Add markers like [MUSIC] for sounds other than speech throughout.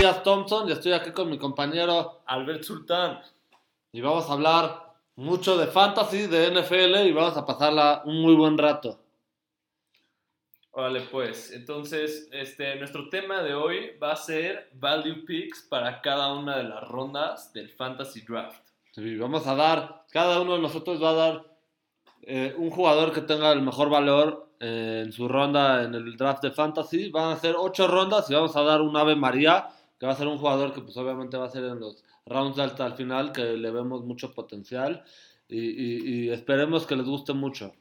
Elías Thompson y estoy aquí con mi compañero Albert Sultán. Y vamos a hablar mucho de fantasy, de NFL y vamos a pasarla un muy buen rato. Vale, pues, entonces, este, nuestro tema de hoy va a ser value picks para cada una de las rondas del fantasy draft. Sí, vamos a dar, cada uno de nosotros va a dar eh, un jugador que tenga el mejor valor eh, en su ronda en el draft de fantasy. Van a ser ocho rondas y vamos a dar un Ave María, que va a ser un jugador que pues obviamente va a ser en los rounds hasta el final, que le vemos mucho potencial y, esperemos que les guste mucho.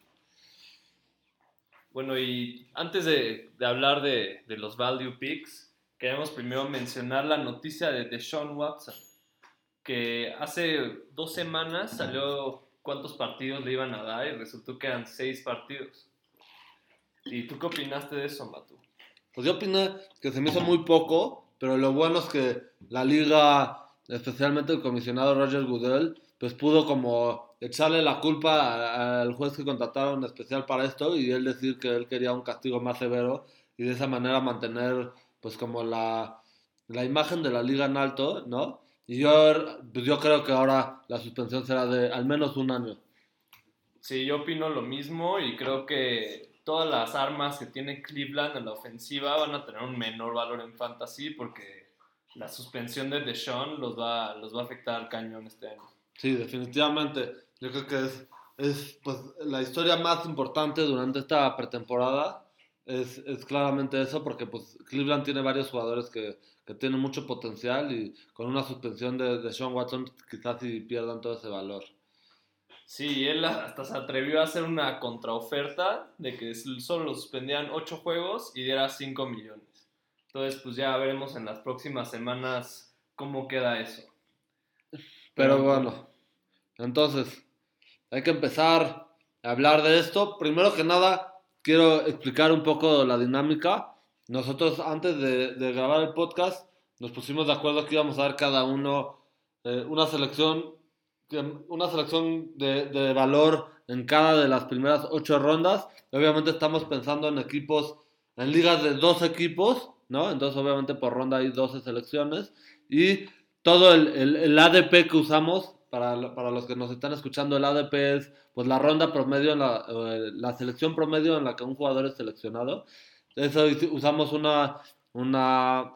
Bueno, y antes de, hablar de, de, los value picks, queremos primero mencionar la noticia de Deshaun Watson, que hace dos semanas salió cuántos partidos le iban a dar y resultó que eran seis partidos. ¿Y tú qué opinaste de eso, Matu? Pues yo opiné que se me hizo muy poco, pero lo bueno es que la liga, especialmente el comisionado Roger Goodell, pues pudo como echarle la culpa al juez que contrataron especial para esto y él decir que él quería un castigo más severo y de esa manera mantener pues como la, la imagen de la liga en alto, ¿no? Y yo, pues yo creo que ahora la suspensión será de al menos un año. Sí, yo opino lo mismo y creo que todas las armas que tiene Cleveland en la ofensiva van a tener un menor valor en fantasy porque la suspensión de Deshaun los va, los va a afectar al cañón este año. Sí, definitivamente. Yo creo que es, es pues, la historia más importante durante esta pretemporada. Es, es, claramente eso, porque pues, Cleveland tiene varios jugadores que, que, tienen mucho potencial y con una suspensión de, de Sean Watson quizás sí pierdan todo ese valor. Sí, él hasta se atrevió a hacer una contraoferta de que solo lo suspendían 8 juegos y diera 5 millones. Entonces, pues ya veremos en las próximas semanas cómo queda eso. Pero bueno, entonces, hay que empezar a hablar de esto. Primero que nada, quiero explicar un poco la dinámica. Nosotros, antes de, grabar el podcast, nos pusimos de acuerdo que íbamos a dar cada uno eh, una selección una selección de, valor en cada de las primeras ocho rondas. Obviamente estamos pensando en equipos, en ligas de dos equipos, ¿no? Entonces obviamente por ronda hay 12 selecciones. Y todo el, ADP que usamos, para, los que nos están escuchando, el ADP es pues la ronda promedio, la, la selección promedio en la que un jugador es seleccionado. Eso usamos una, una,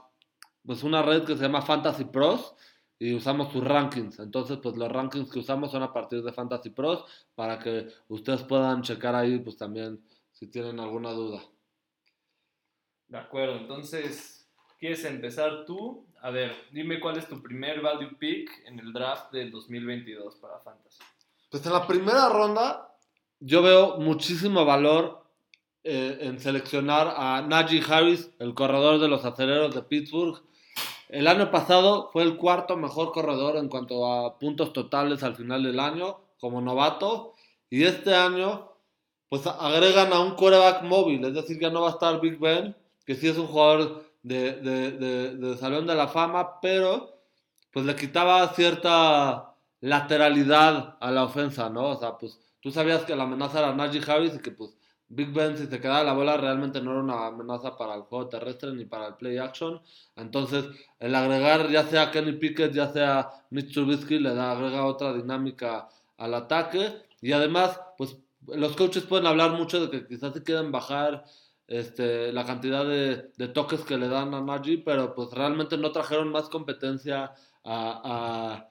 pues una red que se llama Fantasy Pros y usamos sus rankings. Entonces, pues los rankings que usamos son a partir de Fantasy Pros para que ustedes puedan checar ahí, pues también si tienen alguna duda. De acuerdo, entonces, ¿quieres empezar tú? A ver, dime cuál es tu primer value pick en el draft del 2022 para Fantasy. Pues en la primera ronda yo veo muchísimo valor eh, en seleccionar a Najee Harris, el corredor de los aceleros de Pittsburgh el año pasado fue el cuarto mejor corredor en cuanto a puntos totales al final del año como novato. Y este año, pues agregan a un quarterback móvil, es decir, que no va a estar Big Ben, que sí es un jugador de, de, Salón de la Fama, pero pues le quitaba cierta lateralidad a la ofensa, ¿no? O sea, pues tú sabías que la amenaza era Najee Harris y que pues Big Ben, si se quedaba la bola, realmente no era una amenaza para el juego terrestre ni para el play action. Entonces, el agregar ya sea Kenny Pickett, ya sea Mitch Trubisky, le agrega otra dinámica al ataque. Y además, pues los coaches pueden hablar mucho de que quizás se quieren bajar este, la cantidad de, toques que le dan a Najee, pero pues realmente no trajeron más competencia a, a,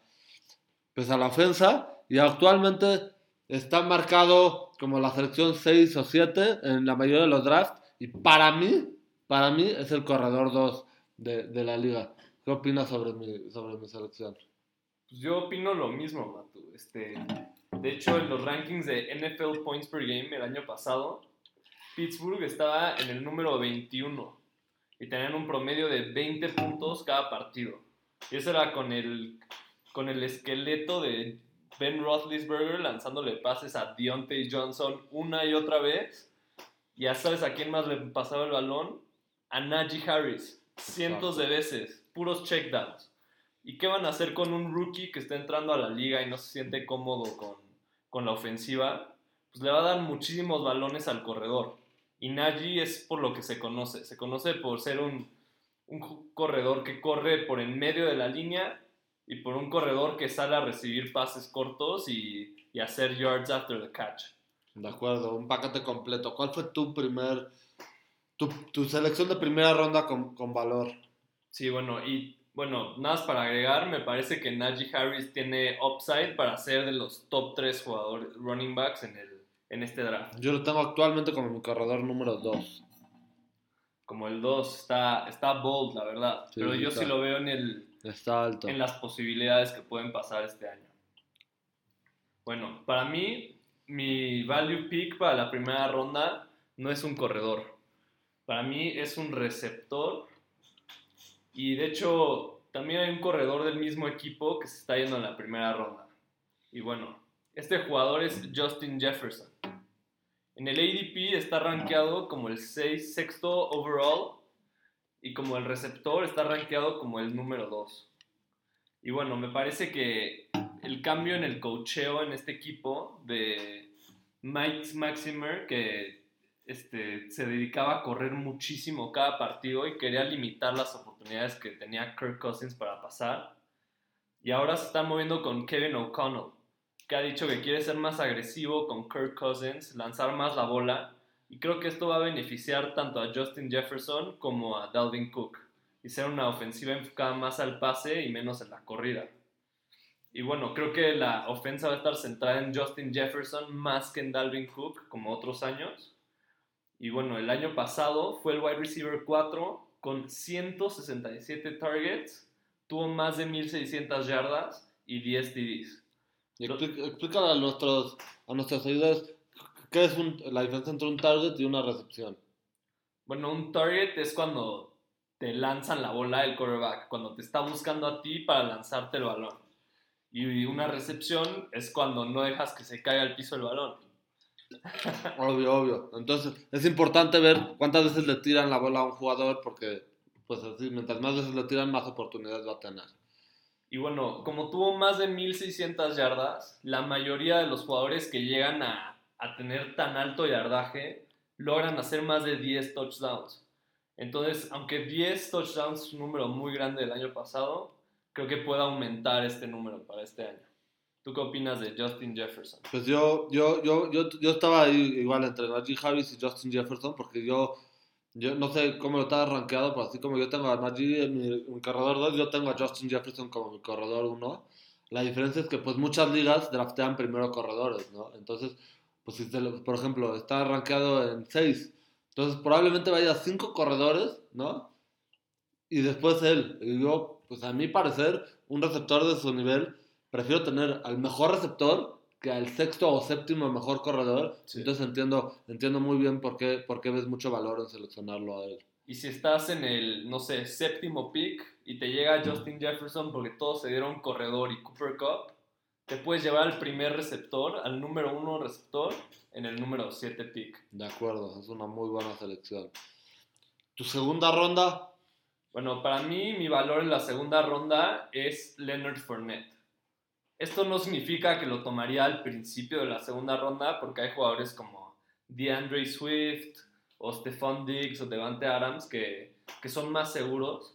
pues a la ofensa. Y actualmente está marcado como la selección 6 o 7 en la mayoría de los drafts. Y para mí, para mí es el corredor 2 de, la liga. ¿Qué opinas sobre mi, sobre mi selección? Pues yo opino lo mismo, Matu. Este, de hecho, en los rankings de NFL Points per Game el año pasado, Pittsburgh estaba en el número 21 y tenían un promedio de 20 puntos cada partido. Y eso era con el, con el esqueleto de Ben Roethlisberger lanzándole pases a Deontay Johnson una y otra vez. Ya sabes a quién más le pasaba el balón. A Najee Harris. Cientos de veces. Puros checkdowns. ¿Y qué van a hacer con un rookie que está entrando a la liga y no se siente cómodo con, con la ofensiva? Pues le va a dar muchísimos balones al corredor. Y Najee es por lo que se conoce. Se conoce por ser un, un corredor que corre por en medio de la línea y por un corredor que sale a recibir pases cortos y, y hacer yards after the catch. De acuerdo, un paquete completo. ¿Cuál fue tu primer, tu, tu selección de primera ronda con, con, valor? Sí, bueno, y bueno, nada más para agregar, me parece que Najee Harris tiene upside para ser de los top 3 jugadores running backs en, el, en este draft. Yo lo tengo actualmente como mi corredor número 2. Como el 2, está, está bold, la verdad. Sí, pero yo está. sí lo veo en, el, Está alto. en las posibilidades que pueden pasar este año. Bueno, para mí, mi value pick para la primera ronda no es un corredor. Para mí es un receptor. Y de hecho, también hay un corredor del mismo equipo que se está yendo en la primera ronda. Y bueno, este jugador es Justin Jefferson. En el ADP está rankeado como el 6, sexto overall y como el receptor está rankeado como el número 2. Y bueno, me parece que el cambio en el cocheo en este equipo de Mike Maximer, que este, se dedicaba a correr muchísimo cada partido y quería limitar las oportunidades que tenía Kirk Cousins para pasar. Y ahora se está moviendo con Kevin O'Connell, que ha dicho que quiere ser más agresivo con Kirk Cousins, lanzar más la bola. Y creo que esto va a beneficiar tanto a Justin Jefferson como a Dalvin Cook y ser una ofensiva enfocada más al pase y menos en la corrida. Y bueno, creo que la ofensa va a estar centrada en Justin Jefferson más que en Dalvin Cook, como otros años. Y bueno, el año pasado fue el wide receiver 4 con 167 targets, tuvo más de 1600 yardas y 10 TDs. Y a nuestros, a nuestros seguidores qué es un- la diferencia entre un target y una recepción. Bueno, un target es cuando te lanzan la bola el quarterback, cuando te está buscando a ti para lanzarte el balón. Y una recepción es cuando no dejas que se caiga al piso el balón. Obvio, obvio. Entonces, es importante ver cuántas veces le tiran la bola a un jugador porque, pues así, mientras más veces le tiran, más oportunidades va a tener. Y bueno, como tuvo más de 1600 yardas, la mayoría de los jugadores que llegan a, a tener tan alto yardaje logran hacer más de 10 touchdowns. Entonces, aunque 10 touchdowns es un número muy grande del año pasado, creo que puede aumentar este número para este año. ¿Tú qué opinas de Justin Jefferson? Pues yo, yo, yo, yo, yo estaba ahí igual entre Najee Harris y Justin Jefferson porque yo, yo no sé cómo lo estaba rankeado, pero así como yo tengo a Najee en mi, mi corredor 2, yo tengo a Justin Jefferson como mi corredor 1. La diferencia es que pues muchas ligas draftean primero corredores, ¿no? Entonces, pues si, lo- por ejemplo, está rankeado en 6, entonces probablemente vaya 5 corredores, ¿no? Y después él. Y yo, pues a mi parecer, un receptor de su nivel, prefiero tener al mejor receptor que al sexto o séptimo mejor corredor. Sí. Entonces entiendo, entiendo muy bien por qué, por qué ves mucho valor en seleccionarlo a él. Y si estás en el, no sé, séptimo pick y te llega Justin Jefferson porque todos se dieron corredor y Cooper Cup, te puedes llevar al primer receptor, al número uno receptor, en el número 7 pick. De acuerdo, es una muy buena selección. Tu segunda ronda, Bueno, para mí mi valor en la segunda ronda es Leonard Fournette. Esto no significa que lo tomaría al principio de la segunda ronda porque hay jugadores como DeAndre Swift o Stephon Diggs o Devante Adams que, que son más seguros.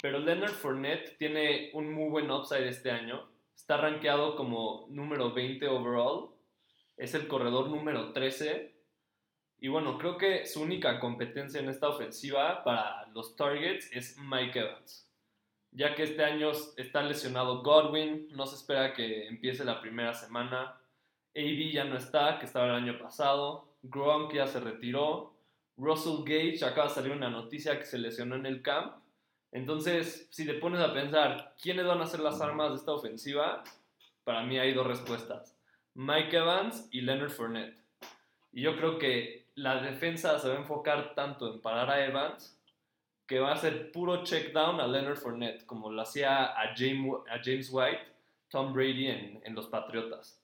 Pero Leonard Fournette tiene un muy buen upside este año. Está rankeado como número 20 overall. Es el corredor número 13. Y bueno, creo que su única competencia en esta ofensiva para los targets es Mike Evans. Ya que este año está lesionado Godwin, no se espera que empiece la primera semana. AB ya no está, que estaba el año pasado. Gronk ya se retiró. Russell Gage acaba de salir una noticia que se lesionó en el camp. Entonces, si te pones a pensar quiénes van a ser las armas de esta ofensiva, para mí hay dos respuestas. Mike Evans y Leonard Fournette. Y yo creo que la defensa se va a enfocar tanto en parar a Evans que va a ser puro check down a Leonard Fournette, como lo hacía a James, White, Tom Brady en, en los Patriotas.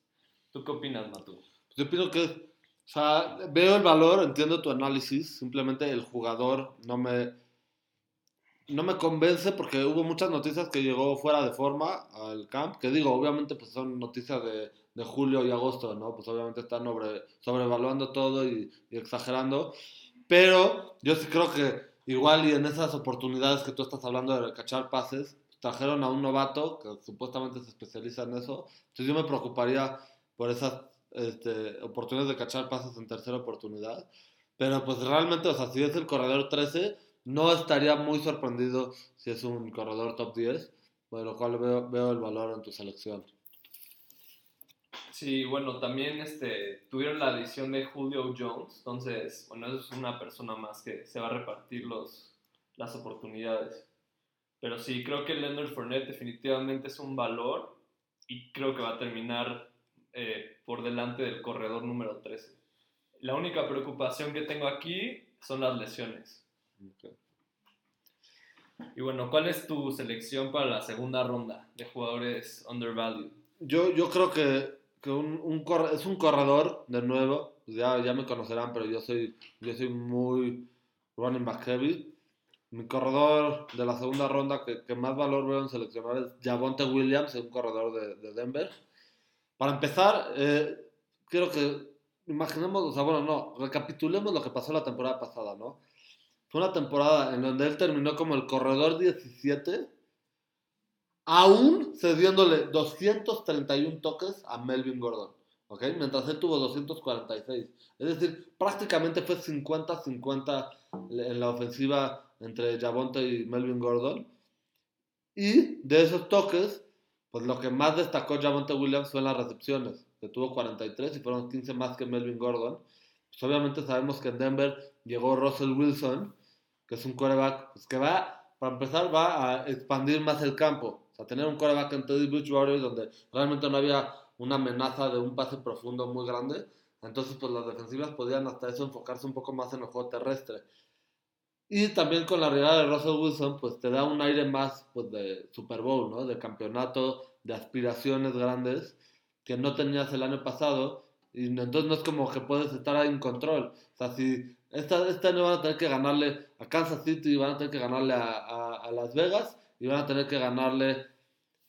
¿Tú qué opinas, Matu? yo pienso que, o sea, veo el valor, entiendo tu análisis, simplemente el jugador no me, no me convence porque hubo muchas noticias que llegó fuera de forma al camp, que digo, obviamente pues son noticias de, de julio y agosto, ¿no? Pues obviamente están sobre, sobrevaluando todo y, y exagerando, pero yo sí creo que igual y en esas oportunidades que tú estás hablando de cachar pases, trajeron a un novato que supuestamente se especializa en eso. Entonces yo me preocuparía por esas este, oportunidades de cachar pases en tercera oportunidad. Pero pues realmente, o sea, si es el corredor 13, no estaría muy sorprendido si es un corredor top 10, por lo cual veo, veo el valor en tu selección. Sí, bueno, también este, tuvieron la adición de Julio Jones, entonces, bueno, es una persona más que se va a repartir los, las oportunidades. Pero sí, creo que Leonard Fournette definitivamente es un valor y creo que va a terminar eh, por delante del corredor número 13. La única preocupación que tengo aquí son las lesiones. Y bueno, ¿cuál es tu selección para la segunda ronda de jugadores undervalued? Yo, yo creo que que un, un es un corredor, de nuevo, pues ya, ya me conocerán, pero yo soy, yo soy muy running back heavy. Mi corredor de la segunda ronda que, que más valor veo en seleccionar es Javonte Williams, un corredor de, de Denver. Para empezar, eh, que imaginemos, o sea, bueno, no, recapitulemos lo que pasó la temporada pasada, ¿no? Fue una temporada en donde él terminó como el corredor 17 aún cediéndole 231 toques a Melvin Gordon, ¿ok? Mientras él tuvo 246. Es decir, prácticamente fue 50-50 en la ofensiva entre Javonte y Melvin Gordon. Y de esos toques, pues lo que más destacó Javonte Williams fue en las recepciones, que tuvo 43 y fueron 15 más que Melvin Gordon. Pues obviamente sabemos que en Denver llegó Russell Wilson, que es un quarterback pues, que va, para empezar, va a expandir más el campo. O sea, tener un coreback en Teddy Bridgewater donde realmente no había una amenaza de un pase profundo muy grande. Entonces, pues las defensivas podían hasta eso enfocarse un poco más en el juego terrestre. Y también con la llegada de Russell Wilson, pues te da un aire más pues, de Super Bowl, ¿no? De campeonato, de aspiraciones grandes que no tenías el año pasado. Y entonces no es como que puedes estar en control. O sea, si esta, este año van a tener que ganarle a Kansas City, van a tener que ganarle a, a, a Las Vegas, y van a tener que ganarle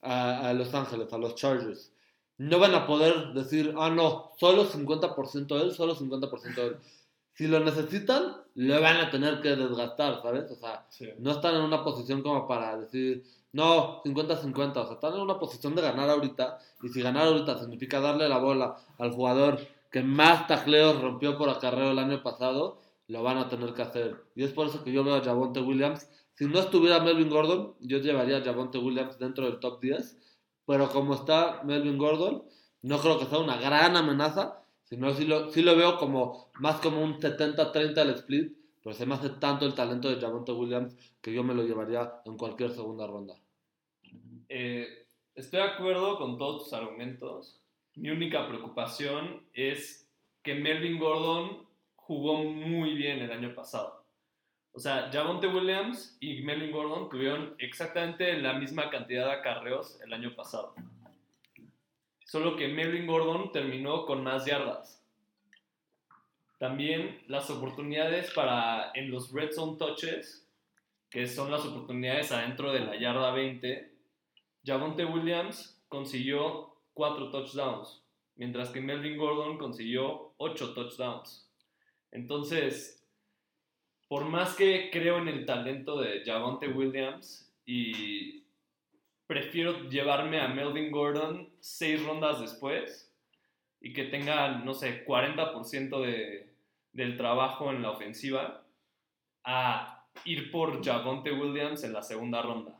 a, Los Ángeles, a los Chargers. No van a poder decir, ah, no, solo 50% él, solo 50% él. Si lo necesitan, le van a tener que desgastar, ¿sabes? O sea, no están en una posición como para decir, no, 50-50. O sea, están en una posición de ganar ahorita. Y si ganar ahorita significa darle la bola al jugador que más tacleos rompió por acarreo el año pasado, lo van a tener que hacer. Y es por eso que yo veo a Javonte Williams si no estuviera Melvin Gordon, yo llevaría a Javonte Williams dentro del top 10. Pero como está Melvin Gordon, no creo que sea una gran amenaza, sino sí lo, sí lo veo como más como un 70-30 el split. Pero se me hace tanto el talento de Javonte Williams que yo me lo llevaría en cualquier segunda ronda. Eh, estoy de acuerdo con todos tus argumentos. Mi única preocupación es que Melvin Gordon jugó muy bien el año pasado. O sea, Javonte Williams y Melvin Gordon tuvieron exactamente la misma cantidad de acarreos el año pasado. Solo que Melvin Gordon terminó con más yardas. También las oportunidades para en los red zone touches, que son las oportunidades adentro de la yarda 20, Javonte Williams consiguió 4 touchdowns, mientras que Melvin Gordon consiguió 8 touchdowns. Entonces, por más que creo en el talento de Javonte Williams y prefiero llevarme a Melvin Gordon seis rondas después y que tenga, no sé, 40% de, del trabajo en la ofensiva a ir por Javonte Williams en la segunda ronda.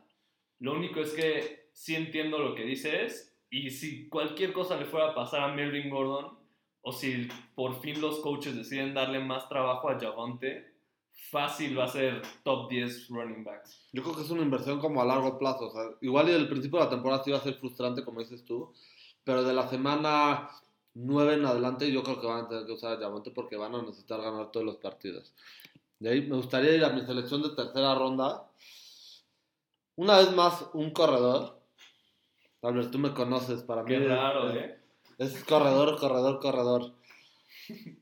Lo único es que sí entiendo lo que dices y si cualquier cosa le fuera a pasar a Melvin Gordon o si por fin los coaches deciden darle más trabajo a Javonte, fácil va a ser top 10 running backs. Yo creo que es una inversión como a largo plazo. O sea, igual y el principio de la temporada sí va a ser frustrante, como dices tú, pero de la semana 9 en adelante yo creo que van a tener que usar a Yamonte porque van a necesitar ganar todos los partidos. De ahí me gustaría ir a mi selección de tercera ronda. Una vez más, un corredor. Tal vez tú me conoces, para Qué mí. raro, es, ¿eh? Es corredor, corredor, corredor.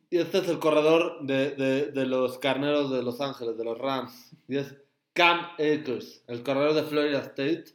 Y este es el corredor de, de, de, los carneros de Los Ángeles, de los Rams. Y es Cam Akers, el corredor de Florida State.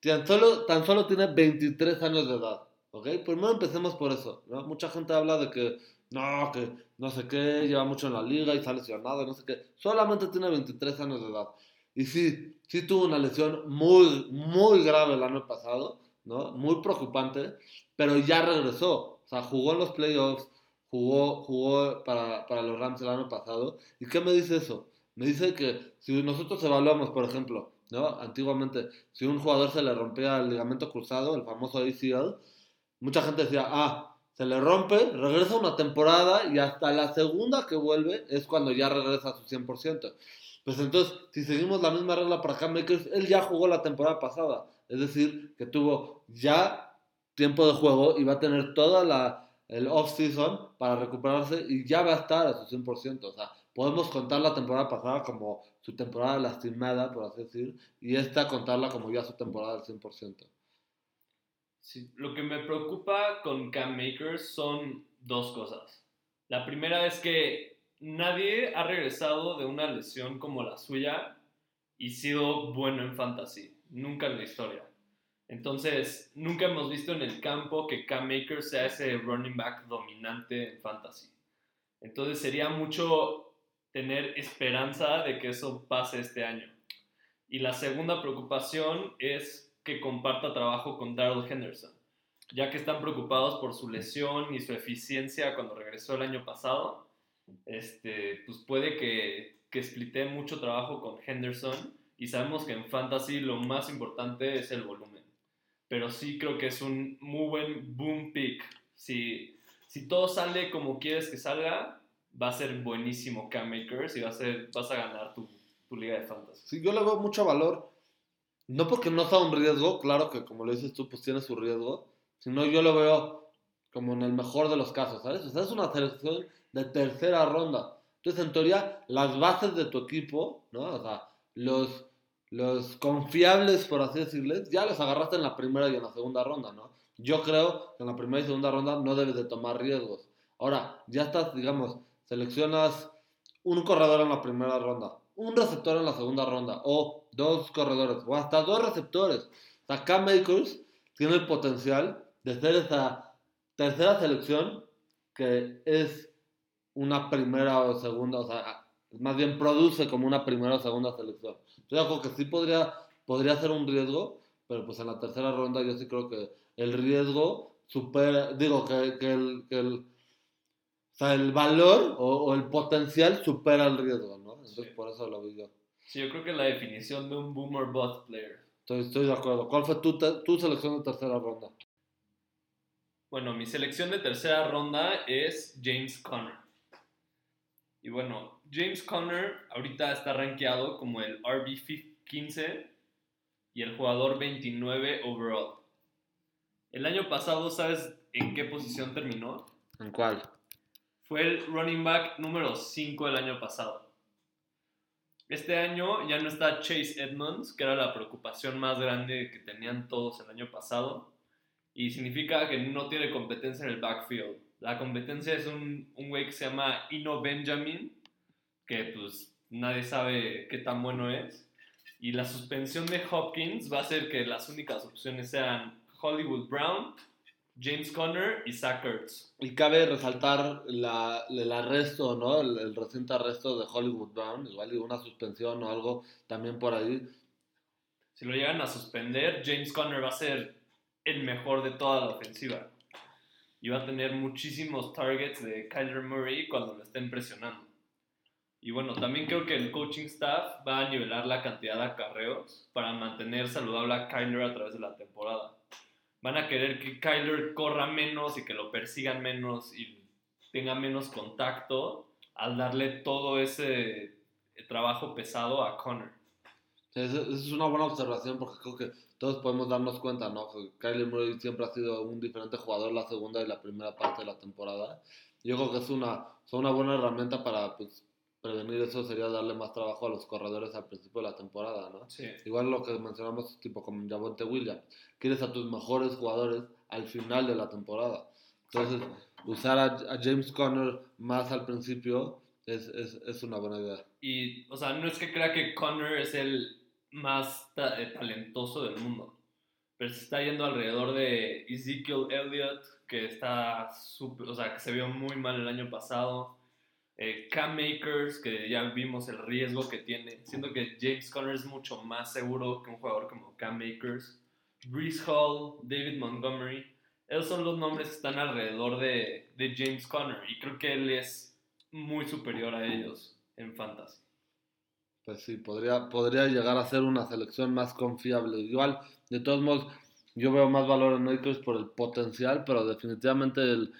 Tan solo, tan solo tiene 23 años de edad. ¿Ok? Primero empecemos por eso. ¿no? Mucha gente habla de que, no, que no sé qué, lleva mucho en la liga y está lesionado, no sé qué. Solamente tiene 23 años de edad. Y sí, sí tuvo una lesión muy, muy grave el año pasado, ¿no? Muy preocupante, pero ya regresó. O sea, jugó en los playoffs, jugó, jugó para, para los Rams el año pasado. ¿Y qué me dice eso? Me dice que si nosotros evaluamos, por ejemplo, ¿no? Antiguamente, si un jugador se le rompía el ligamento cruzado, el famoso ACL, mucha gente decía, ah, se le rompe, regresa una temporada y hasta la segunda que vuelve es cuando ya regresa a su 100%. Pues entonces, si seguimos la misma regla para Cam Makers, él ya jugó la temporada pasada. Es decir, que tuvo ya tiempo de juego y va a tener toda la el off-season para recuperarse y ya va a estar a su 100%. O sea, podemos contar la temporada pasada como su temporada lastimada, por así decir, y esta contarla como ya su temporada al 100%. Sí, lo que me preocupa con Cam Makers son dos cosas. La primera es que nadie ha regresado de una lesión como la suya y sido bueno en fantasy. Nunca en la historia. Entonces, nunca hemos visto en el campo que Cam Makers sea ese running back dominante en fantasy. Entonces, sería mucho tener esperanza de que eso pase este año. Y la segunda preocupación es que comparta trabajo con Darrell Henderson, ya que están preocupados por su lesión y su eficiencia cuando regresó el año pasado. Este, pues puede que, que mucho trabajo con Henderson y sabemos que en fantasy lo más importante es el volumen. Pero sí creo que es un muy buen boom pick. Si, si todo sale como quieres que salga, va a ser buenísimo Cam Makers y va a ser, vas a ganar tu, tu liga de fantasy. Sí, yo le veo mucho valor. No porque no sea un riesgo, claro que como lo dices tú, pues tiene su riesgo, sino yo lo veo como en el mejor de los casos, ¿sabes? O sea, es una selección de tercera ronda. Entonces, en teoría, las bases de tu equipo, ¿no? O sea, los, los confiables, por así decirles, ya los agarraste en la primera y en la segunda ronda, ¿no? Yo creo que en la primera y segunda ronda no debes de tomar riesgos. Ahora, ya estás, digamos, seleccionas un corredor en la primera ronda, un receptor en la segunda ronda, o dos corredores, o hasta dos receptores. O sea, Cam Makers tiene el potencial de ser esa tercera selección que es una primera o segunda, o sea, más bien produce como una primera o segunda selección. Yo creo que sí podría, podría ser un riesgo, pero pues en la tercera ronda yo sí creo que el riesgo supera, digo, que, que el, que el o sea, el valor o, o, el potencial supera el riesgo, ¿no? Entonces, Sí. por eso lo vi yo. Sí, yo creo que la definición de un boomer bust player. Estoy, estoy de acuerdo. ¿Cuál fue tu, tu selección de tercera ronda? Bueno, mi selección de tercera ronda es James Conner. Y bueno, James Conner ahorita está rankeado como el RB 15 y el jugador 29 overall. El año pasado, ¿sabes en qué posición terminó? ¿En cuál? Fue el running back número 5 del año pasado. Este año ya no está Chase Edmonds, que era la preocupación más grande que tenían todos el año pasado. Y significa que no tiene competencia en el backfield. La competencia es un, un güey que se llama Ino Benjamin, que pues nadie sabe qué tan bueno es. Y la suspensión de Hopkins va a hacer que las únicas opciones sean Hollywood Brown, James Conner y Zach Ertz. Y cabe resaltar la, el arresto, ¿no? El, el reciente arresto de Hollywood Brown, igual y una suspensión o algo también por ahí. Si lo llegan a suspender, James Conner va a ser el mejor de toda la ofensiva. Y va a tener muchísimos targets de Kyler Murray cuando lo estén presionando. Y bueno, también creo que el coaching staff va a nivelar la cantidad de acarreos para mantener saludable a Kyler a través de la temporada. Van a querer que Kyler corra menos y que lo persigan menos y tenga menos contacto al darle todo ese trabajo pesado a Connor. Esa es una buena observación porque creo que todos podemos darnos cuenta, ¿no? Que Kyler Murray siempre ha sido un diferente jugador la segunda y la primera parte de la temporada. Yo creo que es una, es una buena herramienta para pues, prevenir eso, sería darle más trabajo a los corredores al principio de la temporada, ¿no? Sí. Igual lo que mencionamos, tipo como Javonte Williams. Quieres a tus mejores jugadores al final de la temporada. Entonces, usar a, a James Conner más al principio es, es, es una buena idea. Y, o sea, no es que crea que Connor es el más ta- eh, talentoso del mundo. pero se está yendo alrededor de Ezekiel Elliott, que está súper, o sea, que se vio muy mal el año pasado. Eh, Cam Makers, que ya vimos el riesgo que tiene. Siento que James Conner es mucho más seguro que un jugador como Cam Makers. Brees Hall, David Montgomery. Esos son los nombres que están alrededor de, de James Conner. Y creo que él es muy superior a ellos en fantasy. Pues sí, podría, podría llegar a ser una selección más confiable. Igual, de todos modos, yo veo más valor en Akers por el potencial, pero definitivamente el,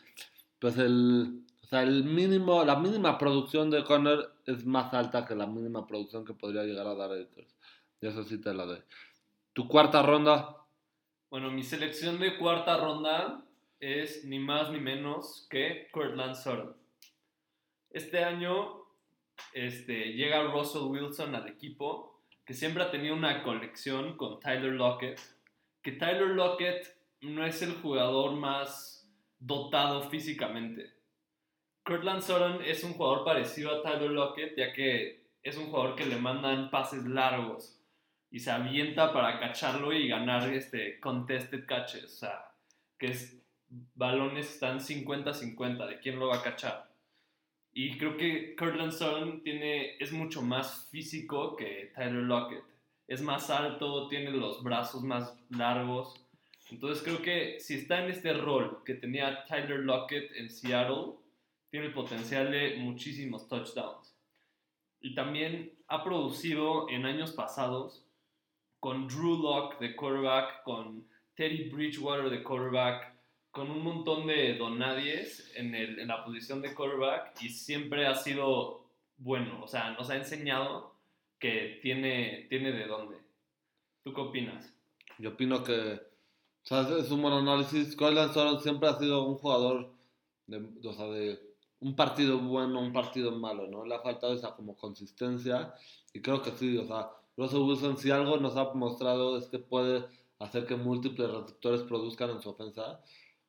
pues el, el mínimo, la mínima producción de Conner es más alta que la mínima producción que podría llegar a dar Akers. Y eso sí te la doy. Tu cuarta ronda. Bueno, mi selección de cuarta ronda es ni más ni menos que Cortland Sutton. Este año este, llega Russell Wilson al equipo, que siempre ha tenido una conexión con Tyler Lockett, que Tyler Lockett no es el jugador más dotado físicamente. Cortland Sutton es un jugador parecido a Tyler Lockett, ya que es un jugador que le mandan pases largos y se avienta para cacharlo y ganar este contested catches, o sea, que es balones están 50-50 de quién lo va a cachar. Y creo que Cortland Sutton tiene, es mucho más físico que Tyler Lockett. Es más alto, tiene los brazos más largos. Entonces creo que si está en este rol que tenía Tyler Lockett en Seattle, tiene el potencial de muchísimos touchdowns. Y también ha producido en años pasados con Drew Locke de quarterback, con Teddy Bridgewater de quarterback, con un montón de donadies en, el, en la posición de quarterback y siempre ha sido bueno. O sea, nos ha enseñado que tiene, tiene de dónde. ¿Tú qué opinas? Yo opino que o sea, es un buen análisis. Cortland Sutton siempre ha sido un jugador de, o sea, de un partido bueno, un partido malo, ¿no? Le ha faltado esa como consistencia y creo que sí, o sea, Russell Wilson si algo nos ha mostrado es que puede hacer que múltiples receptores produzcan en su ofensa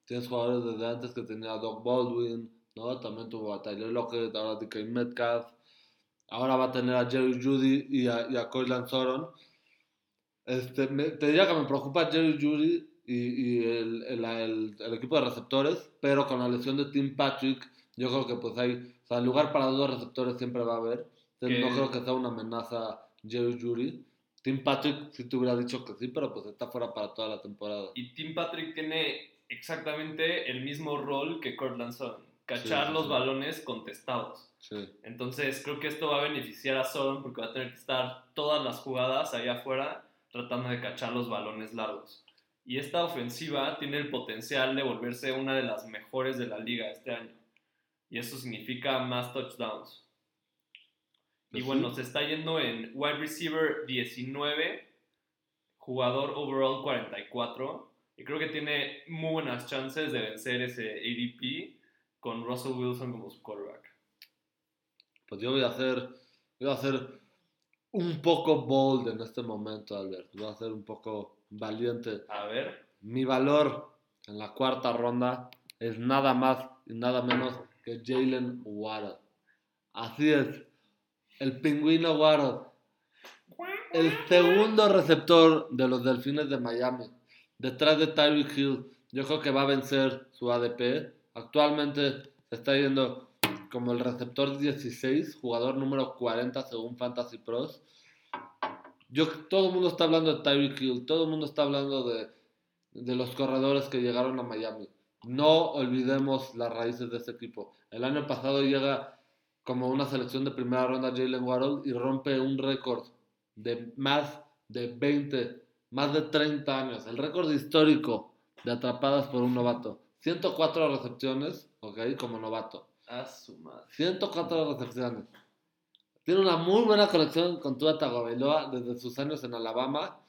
Tienes jugadores desde antes que tenía a Doug Baldwin, ¿no? También tuvo a Tyler Lockett, ahora DK Metcalf. Ahora va a tener a Jerry Judy y a, y a Cortland Soron. Este, te diría que me preocupa Jerry Judy y, y el, el, el, el, equipo de receptores, pero con la lesión de Tim Patrick, yo creo que pues hay, o sea, lugar para dos receptores siempre va a haber. Entonces, no creo que sea una amenaza Jerry Judy. Tim Patrick si te hubiera dicho que sí, pero pues está fuera para toda la temporada. Y Tim Patrick tiene exactamente el mismo rol que Cortland Sutton, cachar sí, los sí. balones contestados. Sí. Entonces creo que esto va a beneficiar a Sutton porque va a tener que estar todas las jugadas allá afuera tratando de cachar los balones largos. Y esta ofensiva tiene el potencial de volverse una de las mejores de la liga este año. Y eso significa más touchdowns. Y bueno, se está yendo en wide receiver 19, jugador overall 44 y creo que tiene muy buenas chances de vencer ese ADP con Russell Wilson como su quarterback. Pues yo voy a hacer, voy a hacer un poco bold en este momento, Albert. Voy a ser un poco valiente. A ver. Mi valor en la cuarta ronda es nada más y nada menos que Jalen Waddle. Así es, el pingüino Waddle. El segundo receptor de los Delfines de Miami detrás de Tyreek Hill. Yo creo que va a vencer su ADP. Actualmente se está yendo como el receptor 16, jugador número 40 según Fantasy Pros. Yo, todo el mundo está hablando de Tyreek Hill, todo el mundo está hablando de, de los corredores que llegaron a Miami. No olvidemos las raíces de este equipo. El año pasado llega como una selección de primera ronda Jalen Waddle y rompe un récord de más de 20 más de 30 años, el récord histórico de atrapadas por un novato. 104 recepciones, ok, como novato. A su madre. 104 recepciones. Tiene una muy buena conexión con Tua Tagovailoa desde sus años en Alabama.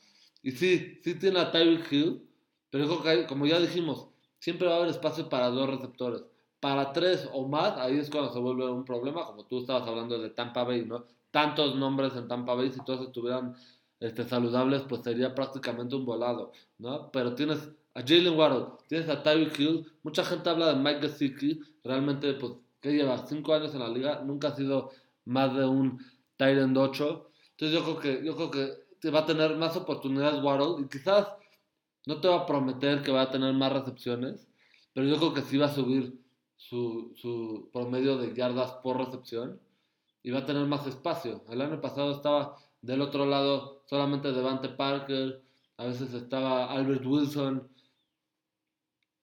Y sí, sí tiene a Tyreek Hill, pero creo que hay, como ya dijimos, siempre va a haber espacio para dos receptores. Para tres o más, ahí es cuando se vuelve un problema, como tú estabas hablando de Tampa Bay, ¿no? Tantos nombres en Tampa Bay, si todos estuvieran este, saludables, pues sería prácticamente un volado, ¿no? Pero tienes a Jalen Waddle, tienes a Tyreek Hill, mucha gente habla de Mike Gesicki, realmente, pues, que lleva cinco años en la liga, nunca ha sido más de un Tyrant 8, entonces yo creo que, yo creo que va a tener más oportunidades Waddle, y quizás No te va a prometer que va a tener más recepciones, pero yo creo que sí va a subir su, su promedio de yardas por recepción y va a tener más espacio. El año pasado estaba del otro lado solamente Devante Parker, a veces estaba Albert Wilson.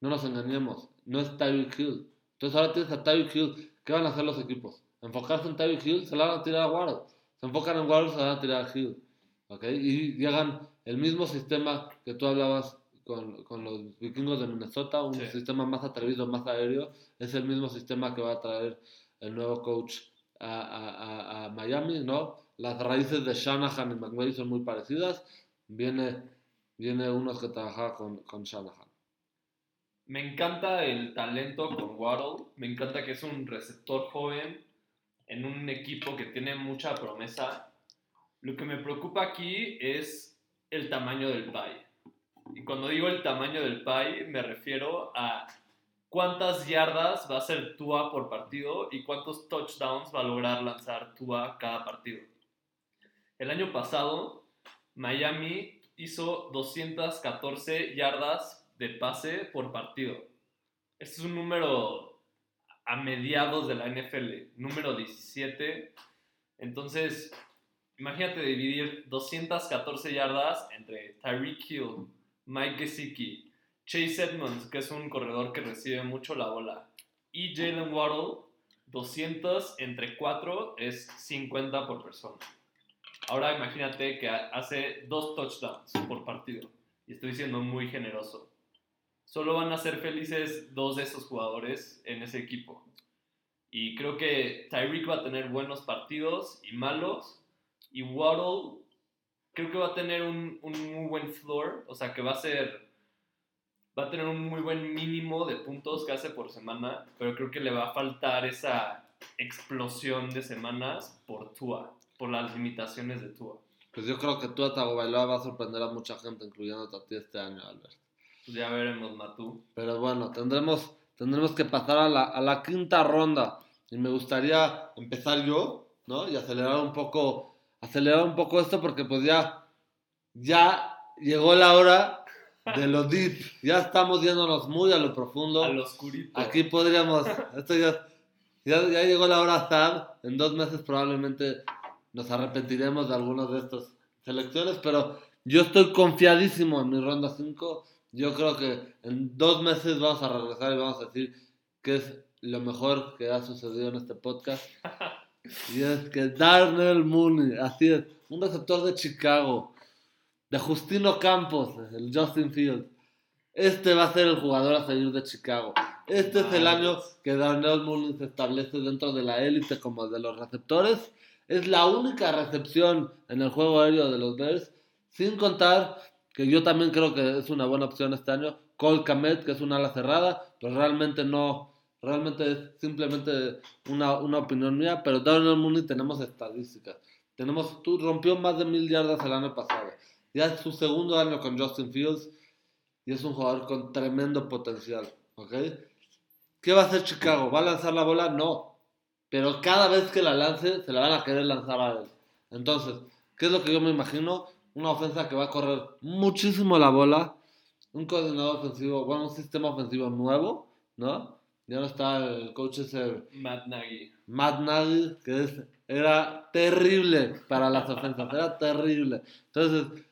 No nos engañemos, no es Tyreek Hill. Entonces ahora tienes a Tyreek Hill. ¿Qué van a hacer los equipos? Enfocarse en Tyreek Hill, se la van a tirar a Waddle. Se enfocan en Waddle, se la van a tirar a Hill. ¿Okay? Y llegan el mismo sistema que tú hablabas con, con, los vikingos de Minnesota, un Sí. sistema más atrevido, más aéreo, es el mismo sistema que va a traer el nuevo coach a, a- a- a Miami, ¿no? Las raíces de Shanahan y McVay son muy parecidas. Viene, viene unos que trabajaba con, con Shanahan. Me encanta el talento con Waddle. Me encanta que es un receptor joven en un equipo que tiene mucha promesa. Lo que me preocupa aquí es el tamaño del pie. Y cuando digo el tamaño del pie, me refiero a cuántas yardas va a hacer Tua por partido y cuántos touchdowns va a lograr lanzar Tua cada partido. El año pasado, Miami hizo 214 yardas de pase por partido. Este es un número a mediados de la NFL, número 17. Entonces, imagínate dividir 214 yardas entre Tyreek Hill, Mike Gesicki, Chase Edmonds, que es un corredor que recibe mucho la bola, y Jalen Waddle, 200 entre 4 es 50 por persona. Ahora imagínate que ha- hace dos touchdowns por partido. Y estoy siendo muy generoso. Solo van a ser felices dos de esos jugadores en ese equipo. Y creo que Tyreek va a tener buenos partidos y malos. Y Waddle creo que va a tener un, un muy buen floor. O sea, que va a ser... Va a tener un muy buen mínimo de puntos que hace por semana. Pero creo que le va a faltar esa explosión de semanas por Tua. Por las limitaciones de Tua. Pues yo creo que Tua Tagovailoa va a sorprender a mucha gente, incluyendo a ti este año, Albert. Pues ya veremos, Matú. Pero bueno, tendremos, tendremos que pasar a la, a la quinta ronda. Y me gustaría empezar yo, ¿no? Y acelerar un poco, acelerar un poco esto porque pues ya, ya llegó la hora de lo deep. Ya estamos yéndonos muy a lo profundo. Al oscurito. Aquí podríamos, esto ya, ya, ya llegó la hora sad. En dos meses probablemente nos arrepentiremos de algunas de estas selecciones, pero yo estoy confiadísimo en mi ronda 5. Yo creo que en dos meses vamos a regresar y vamos a decir que es lo mejor que ha sucedido en este podcast. Y es que Darnell Mooney, así es, un receptor de Chicago, de Justino Campos, el Justin Fields. Este va a ser el jugador a salir de Chicago. Este es el año que Darnell Mooney se establece dentro de la élite como de los receptores. Es la única recepción en el juego aéreo de los Bears, sin contar que yo también creo que es una buena opción este año. Cole Kamet, que es una ala cerrada, pero realmente no, realmente es simplemente una, una opinión mía. Pero Darnell Mooney tenemos estadísticas. Tenemos, tú rompió más de mil yardas el año pasado. Ya es su segundo año con Justin Fields y es un jugador con tremendo potencial. ¿Ok? ¿Qué va a hacer Chicago? ¿Va a lanzar la bola? No. Pero cada vez que la lance, se la van a querer lanzar a él. Entonces, ¿qué es lo que yo me imagino? Una ofensa que va a correr muchísimo la bola. Un coordinador ofensivo, bueno, un sistema ofensivo nuevo, ¿no? Ya no está el coach ese Matt Nagy. Matt Nagy, que es, era terrible para las ofensas, era terrible. Entonces,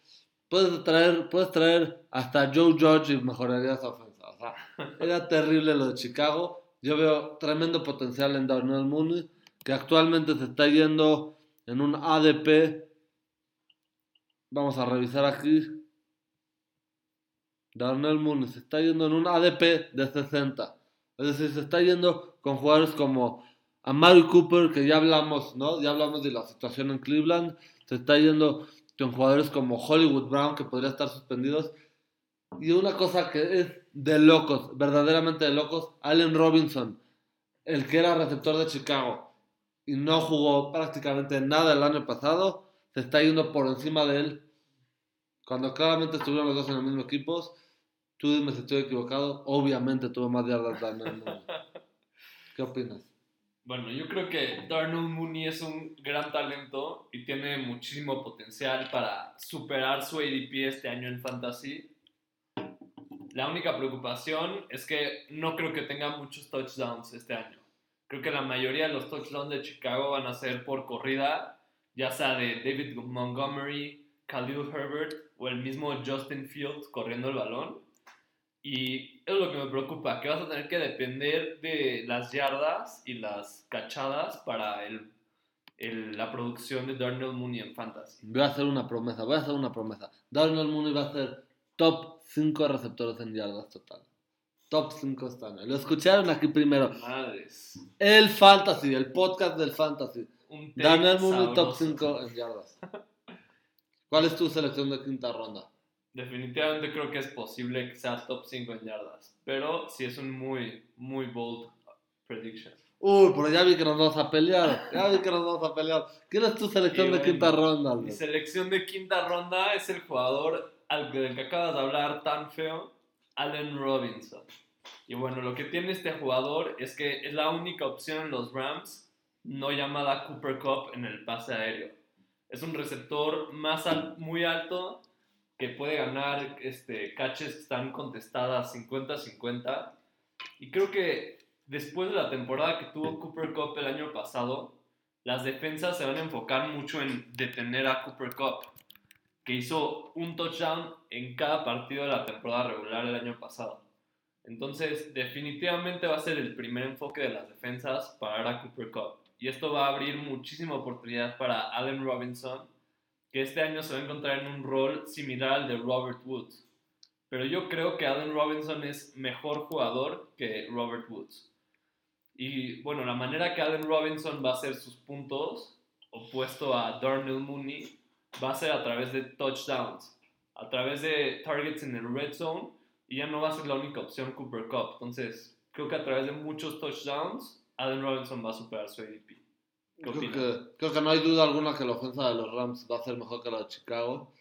puedes traer, puedes traer hasta Joe Judge y mejoraría esa ofensa. O sea, era terrible lo de Chicago. Yo veo tremendo potencial en Darnell Mooney, que actualmente se está yendo en un ADP. Vamos a revisar aquí. Darnell Mooney se está yendo en un ADP de 60. Es decir, se está yendo con jugadores como Amari Cooper, que ya hablamos, ¿no? Ya hablamos de la situación en Cleveland. Se está yendo con jugadores como Hollywood Brown, que podría estar suspendidos. Y una cosa que es de locos, verdaderamente de locos, Allen Robinson, el que era receptor de Chicago y no jugó prácticamente nada el año pasado, se está yendo por encima de él. Cuando claramente estuvieron los dos en el mismo equipo, tú dime si estoy equivocado, obviamente tuvo más yardas Darnell Mooney. ¿Qué opinas? Bueno, yo creo que Darnell Mooney es un gran talento y tiene muchísimo potencial para superar su ADP este año en Fantasy. La única preocupación es que no creo que tenga muchos touchdowns este año. Creo que la mayoría de los touchdowns de Chicago van a ser por corrida, ya sea de David Montgomery, Khalil Herbert o el mismo Justin Fields corriendo el balón. Y es lo que me preocupa, que vas a tener que depender de las yardas y las cachadas para el, el- la producción de Darnell Mooney en Fantasy. Voy a hacer una promesa, voy a hacer una promesa. Darnell Mooney va a ser top 5 receptores en yardas total. Top 5 este año. Lo escucharon aquí primero. Madres. El Fantasy, el podcast del Fantasy. Darnell Mooney top sabroso. 5 en yardas. ¿Cuál es tu selección de quinta ronda? Definitivamente creo que es posible que sea top 5 en yardas, pero sí es un muy, muy bold prediction. Uy, pero ya vi que nos vamos a pelear. Ya vi que nos vamos a pelear. ¿Quién es tu selección Y de bueno, quinta ronda, Mi Albert? selección de quinta ronda es el jugador al del que acabas de hablar tan feo, Allen Robinson. Y bueno, lo que tiene este jugador es que es la única opción en los Rams no llamada Cooper Cup en el pase aéreo. Es un receptor más al- muy alto que puede ganar este, catches que están contestadas 50-50. Y creo que después de la temporada que tuvo Cooper Cup el año pasado, las defensas se van a enfocar mucho en detener a Cooper Cup, que hizo un touchdown en cada partido de la temporada regular el año pasado. Entonces, definitivamente va a ser el primer enfoque de las defensas parar a Cooper Cup. Y esto va a abrir muchísima oportunidad para Allen Robinson, que este año se va a encontrar en un rol similar al de Robert Woods. Pero yo creo que Allen Robinson es mejor jugador que Robert Woods. Y bueno, la manera que Allen Robinson va a hacer sus puntos, opuesto a Darnell Mooney, va a ser a través de touchdowns, a través de targets en el red zone, y ya no va a ser la única opción Cooper Cup. Entonces, creo que a través de muchos touchdowns, Allen Robinson va a superar su ADP. ¿Qué Creo que, creo que no hay duda alguna que la ofensa de los Rams va a ser mejor que la de Chicago.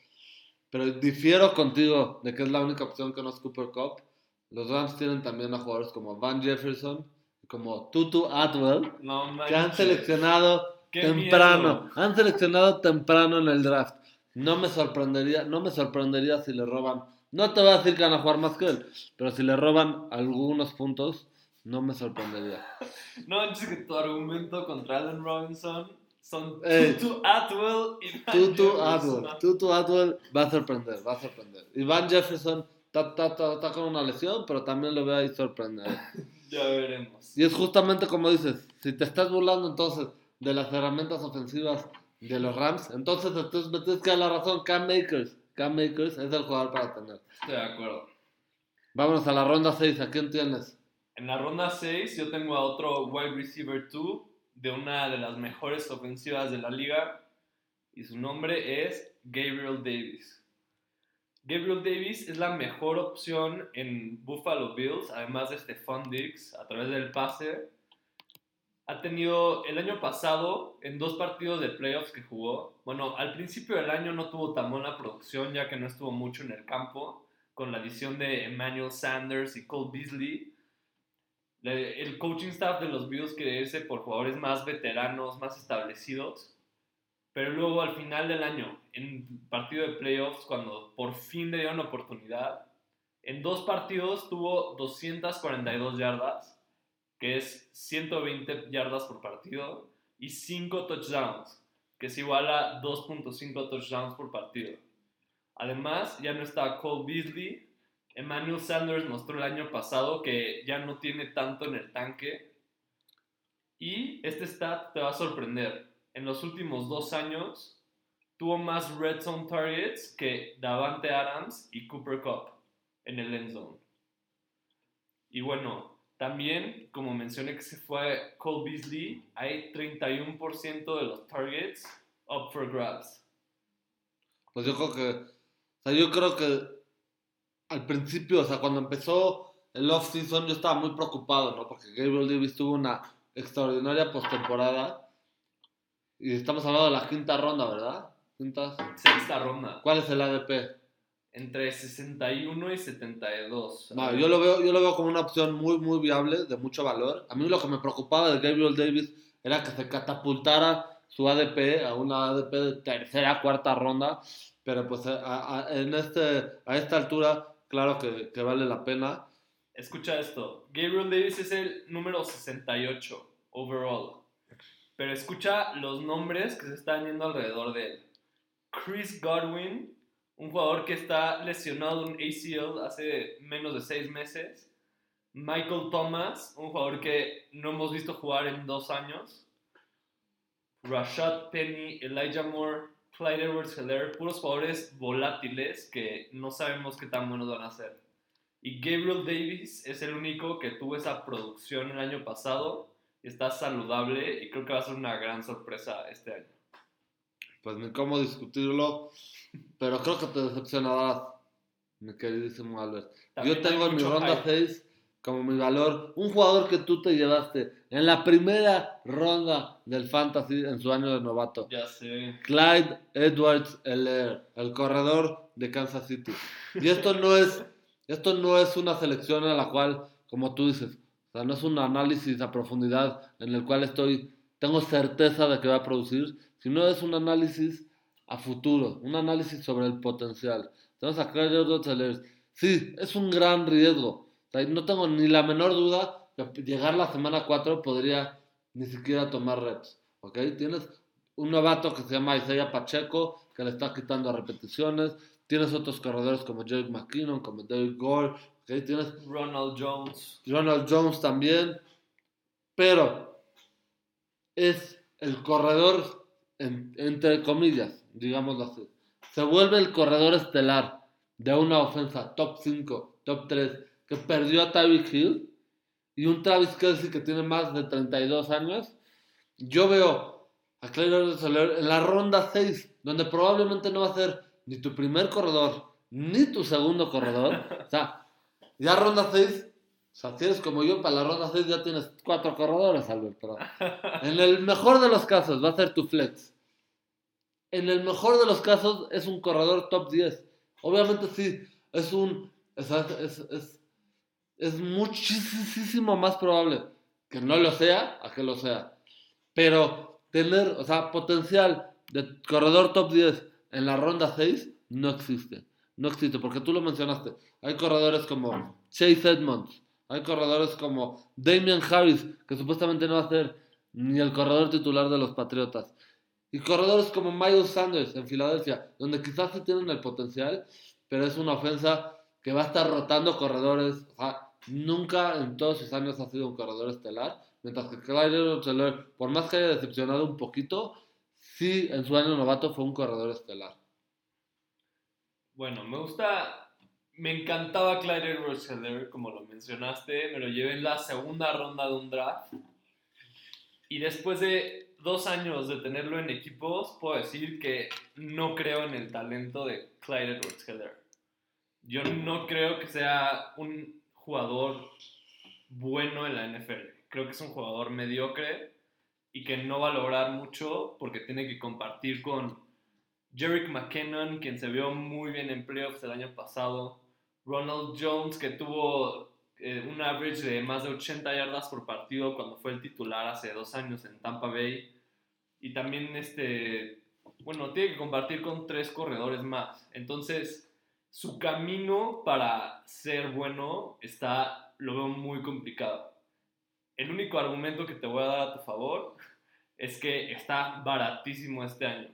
Pero difiero contigo de que es la única opción que no es Cooper Cup. Los Rams tienen también a jugadores como Van Jefferson, como Tutu Atwell, No que han seleccionado ¡Qué temprano. miedo! Han seleccionado temprano en el draft. No me sorprendería, no me sorprendería si le roban. No te voy a decir que van a jugar más que él, pero si le roban algunos puntos, no me sorprendería. [LAUGHS] No manches que tu argumento contra Allen Robinson son Ey. Tutu Atwell y Van Tutu Jefferson. Atwell, Tutu Atwell va a sorprender, va a sorprender. Y Van Jefferson está, está- está- está con una lesión, pero también lo veo ahí sorprender. [LAUGHS] Ya veremos. Y es justamente como dices, si te estás burlando entonces de las herramientas ofensivas de los Rams, entonces entonces me tienes que dar la razón, Cam Makers. Cam Makers es el jugador para tener. Estoy de acuerdo. Vámonos a la ronda 6, ¿a quién tienes? En la ronda 6 yo tengo a otro wide receiver 2 de una de las mejores ofensivas de la liga y su nombre es Gabriel Davis. Gabriel Davis es la mejor opción en Buffalo Bills, además de Stephon Diggs, a través del pase. Ha tenido el año pasado, en dos partidos de playoffs que jugó, bueno, al principio del año no tuvo tan buena producción ya que no estuvo mucho en el campo, con la adición de Emmanuel Sanders y Cole Beasley. El coaching staff de los Bills quiere irse por jugadores más veteranos, más establecidos. Pero luego al final del año, en partido de playoffs, cuando por fin le dieron oportunidad, en dos partidos tuvo 242 yardas, que es 120 yardas por partido, y 5 touchdowns, que es igual a 2.5 touchdowns por partido. Además, ya no está Cole Beasley. Emmanuel Sanders mostró el año pasado que ya no tiene tanto en el tanque. Y este stat te va a sorprender. En los últimos dos años tuvo más red zone targets que Davante Adams y Cooper Cup en el end zone. Y bueno, también, como mencioné que se fue Cole Beasley, hay 31% de los targets up for grabs. Pues yo creo que, o sea, yo creo que al principio, o sea, cuando empezó el off-season yo estaba muy preocupado, ¿no? Porque Gabriel Davis tuvo una extraordinaria postemporada y estamos hablando de la quinta ronda, ¿verdad? Quinta. Sexta ronda. ¿Cuál es el ADP? Entre 61 y 72. No, yo lo veo, yo lo veo como una opción muy, muy viable, de mucho valor. A mí lo que me preocupaba de Gabriel Davis era que se catapultara su ADP a una ADP de tercera, cuarta ronda, pero pues a, a- en este, a esta altura claro que, vale la pena. Escucha esto. Gabriel Davis es el número 68 overall. Pero escucha los nombres que se están yendo alrededor de él. Chris Godwin, un jugador que está lesionado en ACL hace menos de seis meses. Michael Thomas, un jugador que no hemos visto jugar en dos años. Rashad Penny, Elijah Moore, Clyde Edwards Heller, puros jugadores volátiles que no sabemos qué tan buenos van a ser. Y Gabriel Davis es el único que tuvo esa producción el año pasado, está saludable y creo que va a ser una gran sorpresa este año. Pues ni cómo discutirlo, pero creo que te decepcionarás, mi queridísimo Albert. También Yo tengo en mi ronda hype. 6 como mi valor un jugador que tú te llevaste en la primera ronda del Fantasy en su año de novato. Ya sé. Clyde Edwards Heller, el corredor de Kansas City. Y esto no es, esto no es una selección a la cual, como tú dices, o sea, no es un análisis a profundidad en el cual estoy, tengo certeza de que va a producir, sino es un análisis a futuro, un análisis sobre el potencial. Tenemos a Clyde Edwards. Sí, es un gran riesgo. O sea, no tengo ni la menor duda llegar la semana 4 podría ni siquiera tomar reps. ¿Ok? Tienes un novato que se llama Isaiah Pacheco, que le está quitando repeticiones. Tienes otros corredores como Jake McKinnon, como David Gore. ¿ok? Tienes Ronald Jones. Ronald Jones también. Pero es el corredor, en- entre comillas, digámoslo así. Se vuelve el corredor estelar de una ofensa top 5, top 3, que perdió a Tyreek Hill y un Travis Kelsey que tiene más de 32 años. Yo veo a Clyde en la ronda 6, donde probablemente no va a ser ni tu primer corredor, ni tu segundo corredor. O sea, ya ronda 6, o sea, si eres como yo, para la ronda 6 ya tienes cuatro corredores, Albert. Pero en el mejor de los casos va a ser tu flex. En el mejor de los casos es un corredor top 10. Obviamente sí, es un... Es, es, es, es muchísimo más probable que no lo sea a que lo sea. Pero tener, o sea, potencial de corredor top 10 en la ronda 6 no existe. No existe, porque tú lo mencionaste. Hay corredores como Chase Edmonds, hay corredores como Damian Harris, que supuestamente no va a ser ni el corredor titular de los Patriotas. Y corredores como Miles Sanders en Filadelfia, donde quizás sí tienen el potencial, pero es una ofensa que va a estar rotando corredores. O sea, nunca en todos sus años ha sido un corredor estelar. Mientras que Clyde Edwards-Helaire, por más que haya decepcionado un poquito, sí en su año novato fue un corredor estelar. Bueno, me gusta, me encantaba Clyde helaire como lo mencionaste, me lo llevé en la segunda ronda de un draft. Y después de dos años de tenerlo en equipos, puedo decir que no creo en el talento de Clyde helaire Yo no creo que sea un jugador bueno en la NFL. Creo que es un jugador mediocre y que no va a lograr mucho porque tiene que compartir con Jerick McKinnon, quien se vio muy bien en playoffs el año pasado. Ronald Jones, que tuvo eh, un average de más de 80 yardas por partido cuando fue el titular hace dos años en Tampa Bay. Y también, este, bueno, tiene que compartir con tres corredores más. Entonces, su camino para ser bueno está, lo veo muy complicado. El único argumento que te voy a dar a tu favor es que está baratísimo este año.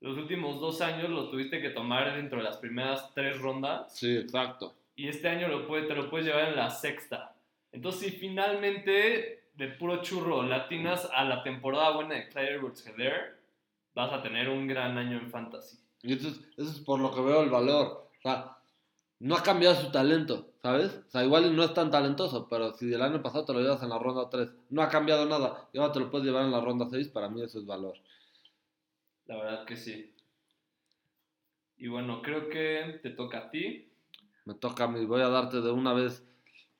Los últimos dos años lo tuviste que tomar dentro de las primeras tres rondas Sí, exacto. y este año lo puede, te lo puedes llevar en la sexta. Entonces, si finalmente de puro churro latinas a la temporada buena de Clyde edwards helaire vas a tener un gran año en fantasy. Y eso es, eso es por lo que veo el valor. O sea, no ha cambiado su talento, ¿sabes? O sea, igual no es tan talentoso, pero si el año pasado te lo llevas en la ronda 3, no ha cambiado nada, y ahora te lo puedes llevar en la ronda 6, para mí eso es valor. La verdad que sí. Y bueno, creo que te toca a ti. Me toca a mí, voy a darte de una vez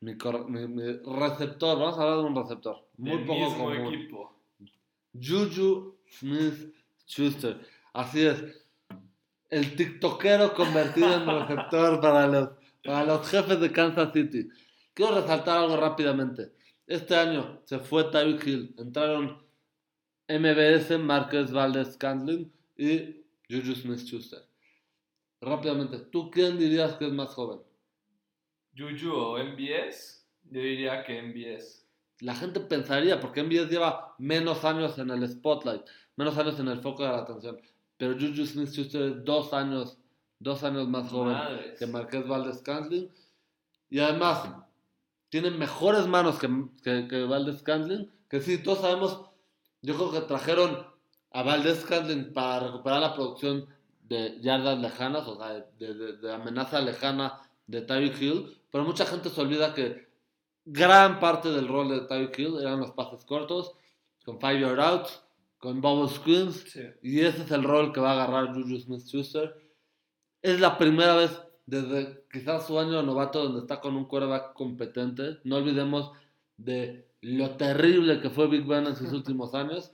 mi, cor- mi- mi receptor, vamos a hablar de un receptor, muy del poco mismo común. equipo. Juju Smith Schuster. Así es. El tiktokero convertido en receptor para los, para los jefes de Kansas City. Quiero resaltar algo rápidamente. Este año se fue Tyreek Hill. Entraron MBS, Marquez Valdez Scantling y Juju Smith Schuster. Rápidamente, ¿tú quién dirías que es más joven? Juju o MBS, yo diría que MBS. La gente pensaría, porque MBS lleva menos años en el spotlight, menos años en el foco de la atención. Pero Juju Smith-Schuster es dos años, dos años más joven que Marqués Valdez Scantling. Y además, tiene mejores manos que, que, que Valdez Scantling. Que sí, todos sabemos, yo creo que trajeron a Valdez Scantling para recuperar la producción de yardas lejanas, o sea, de, de- de amenaza lejana de Tyreek Hill. Pero mucha gente se olvida que gran parte del rol de Tyreek Hill eran los pases cortos, con five yard outs, con bubble screens. Sí. Y ese es el rol que va a agarrar Juju Smith-Schuster. Es la primera vez desde quizás su año de novato donde está con un quarterback competente. No olvidemos de lo terrible que fue Big Ben en sus [LAUGHS] últimos años.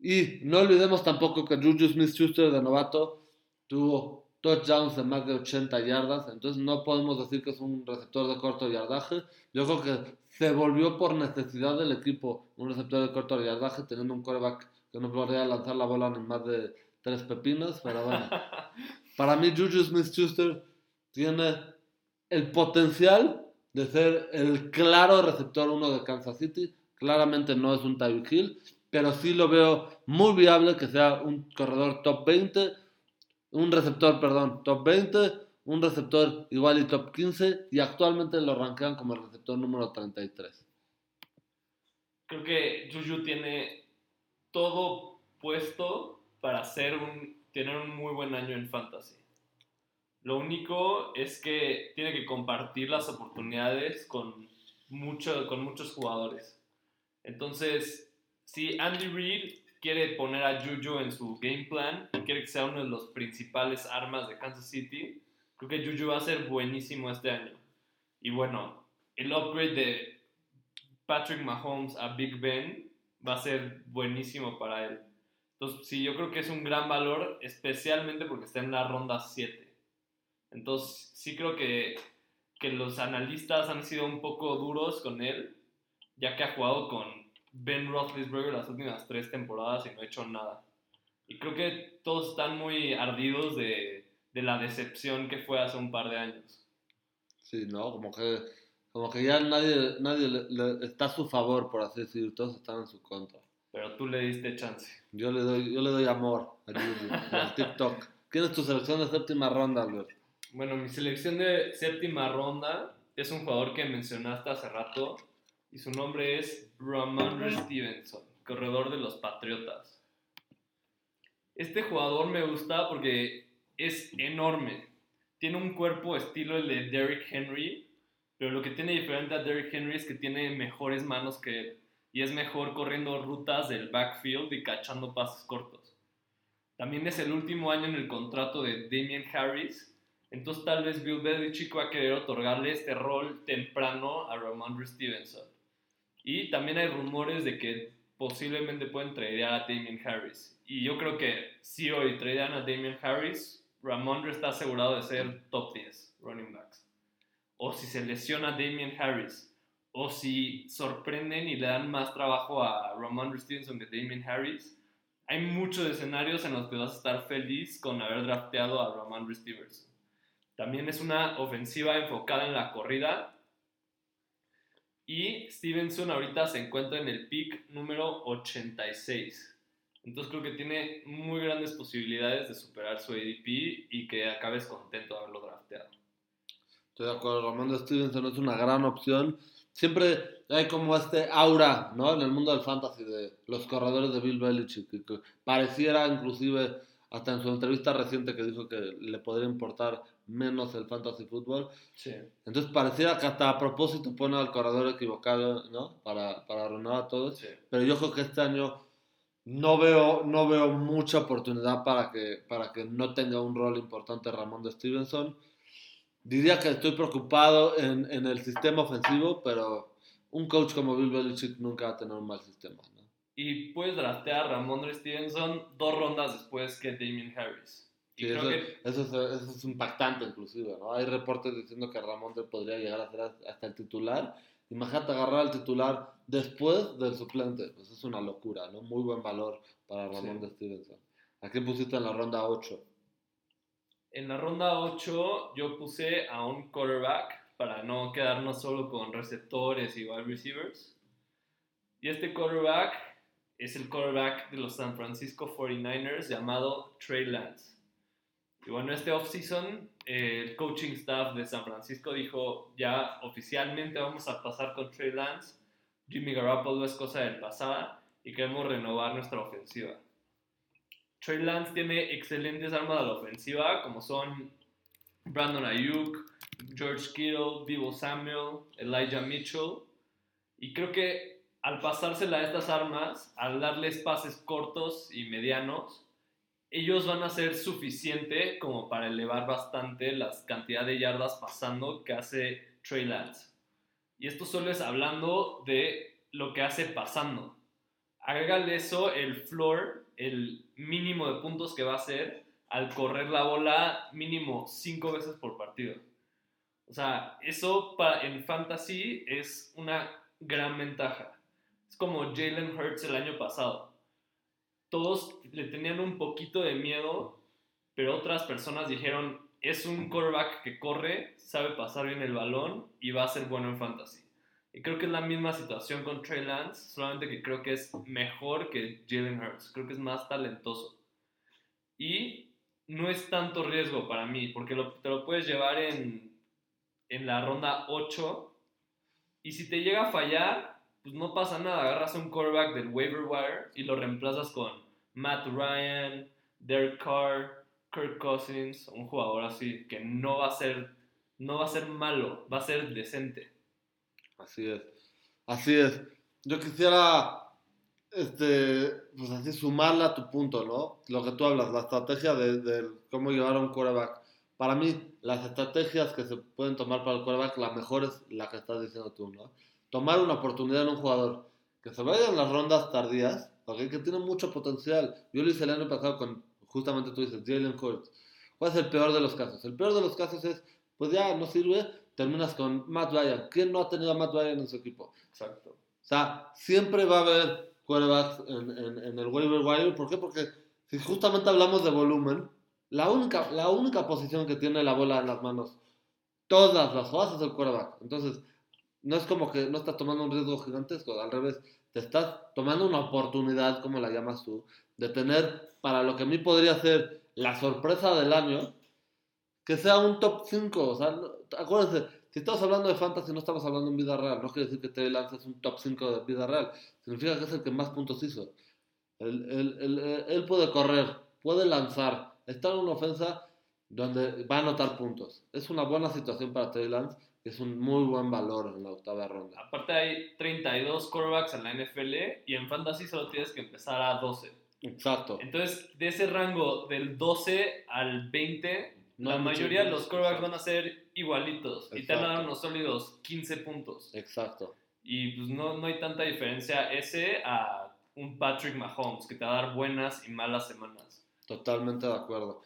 Y no olvidemos tampoco que Juju Smith-Schuster de novato tuvo touchdowns de más de 80 yardas. Entonces no podemos decir que es un receptor de corto yardaje. Yo creo que se volvió por necesidad del equipo un receptor de corto yardaje teniendo un quarterback que no podría lanzar la bola en más de tres pepinos. Pero bueno, [LAUGHS] para mí Juju Smith-Schuster tiene el potencial de ser el claro receptor uno de Kansas City. Claramente no es un Tyreek Hill, pero sí lo veo muy viable que sea un corredor top 20, un receptor, perdón, top 20, un receptor igual y top 15, y actualmente lo rankean como el receptor número 33. Creo que Juju tiene todo puesto para ser un, tener un muy buen año en fantasy. Lo único es que tiene que compartir las oportunidades con, mucho, con muchos jugadores. Entonces, si Andy Reid quiere poner a Juju en su game plan y quiere que sea uno de los principales armas de Kansas City, creo que Juju va a ser buenísimo este año. Y bueno, el upgrade de Patrick Mahomes a Big Ben va a ser buenísimo para él. Entonces, sí, yo creo que es un gran valor, especialmente porque está en la ronda 7. Entonces, sí creo que, que los analistas han sido un poco duros con él, ya que ha jugado con Ben Roethlisberger las últimas tres temporadas y no ha hecho nada. Y creo que todos están muy ardidos de, de la decepción que fue hace un par de años. Sí, ¿no? Como que, como que ya nadie, nadie le- le- está a su favor, por así decirlo, todos están en su contra. Pero tú le diste chance. Yo le doy, yo le doy amor a Juju, y al TikTok. ¿Quién es tu selección de séptima ronda, Albert? Bueno, mi selección de séptima ronda es un jugador que mencionaste hace rato y su nombre es Ramondre Stevenson, corredor de los Patriotas. Este jugador me gusta porque es enorme. Tiene un cuerpo estilo el de Derrick Henry, pero lo que tiene diferente a Derrick Henry es que tiene mejores manos que él y es mejor corriendo rutas del backfield y cachando pases cortos. También es el último año en el contrato de Damian Harris, entonces tal vez Bill Belichick va a querer otorgarle este rol temprano a Ramondre Stevenson. Y también hay rumores de que posiblemente pueden tradear a Damian Harris. Y yo creo que si hoy tradean a Damian Harris, Ramondre está asegurado de ser top 10 running backs. O si se lesiona Damian Harris, o si sorprenden y le dan más trabajo a Ramondre Stevenson que Damian Harris, hay muchos escenarios en los que vas a estar feliz con haber drafteado a Ramondre Stevenson. También es una ofensiva enfocada en la corrida. Y Stevenson ahorita se encuentra en el pick número 86. Entonces creo que tiene muy grandes posibilidades de superar su ADP y que acabes contento de haberlo drafteado. Estoy de acuerdo, Ramón Stevenson es una gran opción. Siempre hay como este aura, ¿no? En el mundo del fantasy de los corredores de Bill Belichick, que, que pareciera inclusive hasta en su entrevista reciente que dijo que le podría importar menos el fantasy fútbol. Sí. Entonces pareciera que hasta a propósito pone al corredor equivocado, ¿no? Para, para arruinar a todos. sí. Pero yo creo que este año no veo, no veo mucha oportunidad para que, para que no tenga un rol importante Ramón de Stevenson. Diría que estoy preocupado en, en el sistema ofensivo, pero un coach como Bill Belichick nunca va a tener un mal sistema. ¿no? Y puedes draftear a Ramondre Stevenson dos rondas después que Damien Harris. Y Sí, creo eso, que eso es, eso es impactante inclusive, ¿no? Hay reportes diciendo que Ramón podría llegar a ser hasta el titular. Imagínate agarrar al titular después del suplente. Pues es una locura, ¿no? Muy buen valor para Ramón Sí. de Stevenson. ¿A quién pusiste en la ronda 8? En la ronda 8 yo puse a un quarterback para no quedarnos solo con receptores y wide receivers. Y este quarterback es el quarterback de los San Francisco 49ers llamado Trey Lance. Y bueno, este offseason el coaching staff de San Francisco dijo ya oficialmente vamos a pasar con Trey Lance. Jimmy Garoppolo es cosa del pasado y queremos renovar nuestra ofensiva. Trey Lance tiene excelentes armas a la ofensiva como son Brandon Ayuk, George Kittle, Divo Samuel, Elijah Mitchell. Y creo que al pasársela a estas armas, al darles pases cortos y medianos, ellos van a ser suficiente como para elevar bastante la cantidad de yardas pasando que hace Trey Lance. Y esto solo es hablando de lo que hace pasando. Agrégale eso el floor, el mínimo de puntos que va a hacer al correr la bola mínimo cinco veces por partido. O sea, eso para, en fantasy es una gran ventaja. Es como Jalen Hurts el año pasado. Todos le tenían un poquito de miedo, pero otras personas dijeron, es un quarterback que corre, sabe pasar bien el balón y va a ser bueno en fantasy. Y creo que es la misma situación con Trey Lance, solamente que creo que es mejor que Jalen Hurts. Creo que es más talentoso. Y no es tanto riesgo para mí, porque te lo puedes llevar en, en la ronda 8. Y si te llega a fallar, pues no pasa nada. Agarras un quarterback del waiver wire y lo reemplazas con Matt Ryan, Derek Carr, Kirk Cousins, un jugador así que no va a ser, no va a ser malo, va a ser decente. Así es. Así es. Yo quisiera este, pues así sumarla a tu punto, ¿no? Lo que tú hablas, la estrategia de, cómo llevar a un quarterback. Para mí, las estrategias que se pueden tomar para el quarterback, la mejor es la que estás diciendo tú, ¿no? Tomar una oportunidad en un jugador que se vaya en las rondas tardías, que tiene mucho potencial. Yo lo hice el año pasado con, justamente tú dices, Jalen Hurts. ¿Cuál es el peor de los casos? El peor de los casos es, pues ya no sirve, terminas con Matt Ryan. ¿Quién no ha tenido a Matt Ryan en su equipo? Exacto. O sea, siempre va a haber quarterbacks en, en, en, el waiver wire. ¿Por qué? Porque si justamente hablamos de volumen, la única, la única posición que tiene la bola en las manos, todas las jugadas es el quarterback. Entonces, no es como que no estás tomando un riesgo gigantesco, al revés, te estás tomando una oportunidad, como la llamas tú, de tener para lo que a mí podría ser la sorpresa del año, que sea un top 5. O sea, acuérdense, si estamos hablando de fantasy, no estamos hablando en vida real. No quiere decir que Trey Lance es un top 5 de vida real. Significa que es el que más puntos hizo. Él, puede correr, puede lanzar, está en una ofensa donde va a anotar puntos. Es una buena situación para Trey Lance, es un muy buen valor en la octava ronda. Aparte hay 32 quarterbacks en la NFL y en fantasy solo tienes que empezar a 12. Exacto. Entonces, de ese rango del 12 al 20, la mayoría de los quarterbacks van a ser igualitos y te van a dar unos sólidos 15 puntos. Exacto. Y pues no, no hay tanta diferencia ese a un Patrick Mahomes que te va a dar buenas y malas semanas. Totalmente de acuerdo.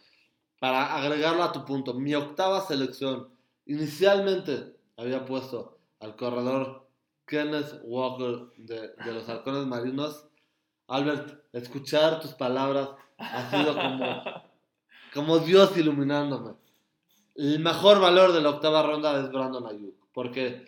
Para agregarlo a tu punto, mi octava selección, inicialmente había puesto al corredor Kenneth Walker de, de los Halcones Marinos. Albert, escuchar tus palabras ha sido como [LAUGHS] como Dios iluminándome. El mejor valor de la octava ronda es Brandon Ayuk. Porque,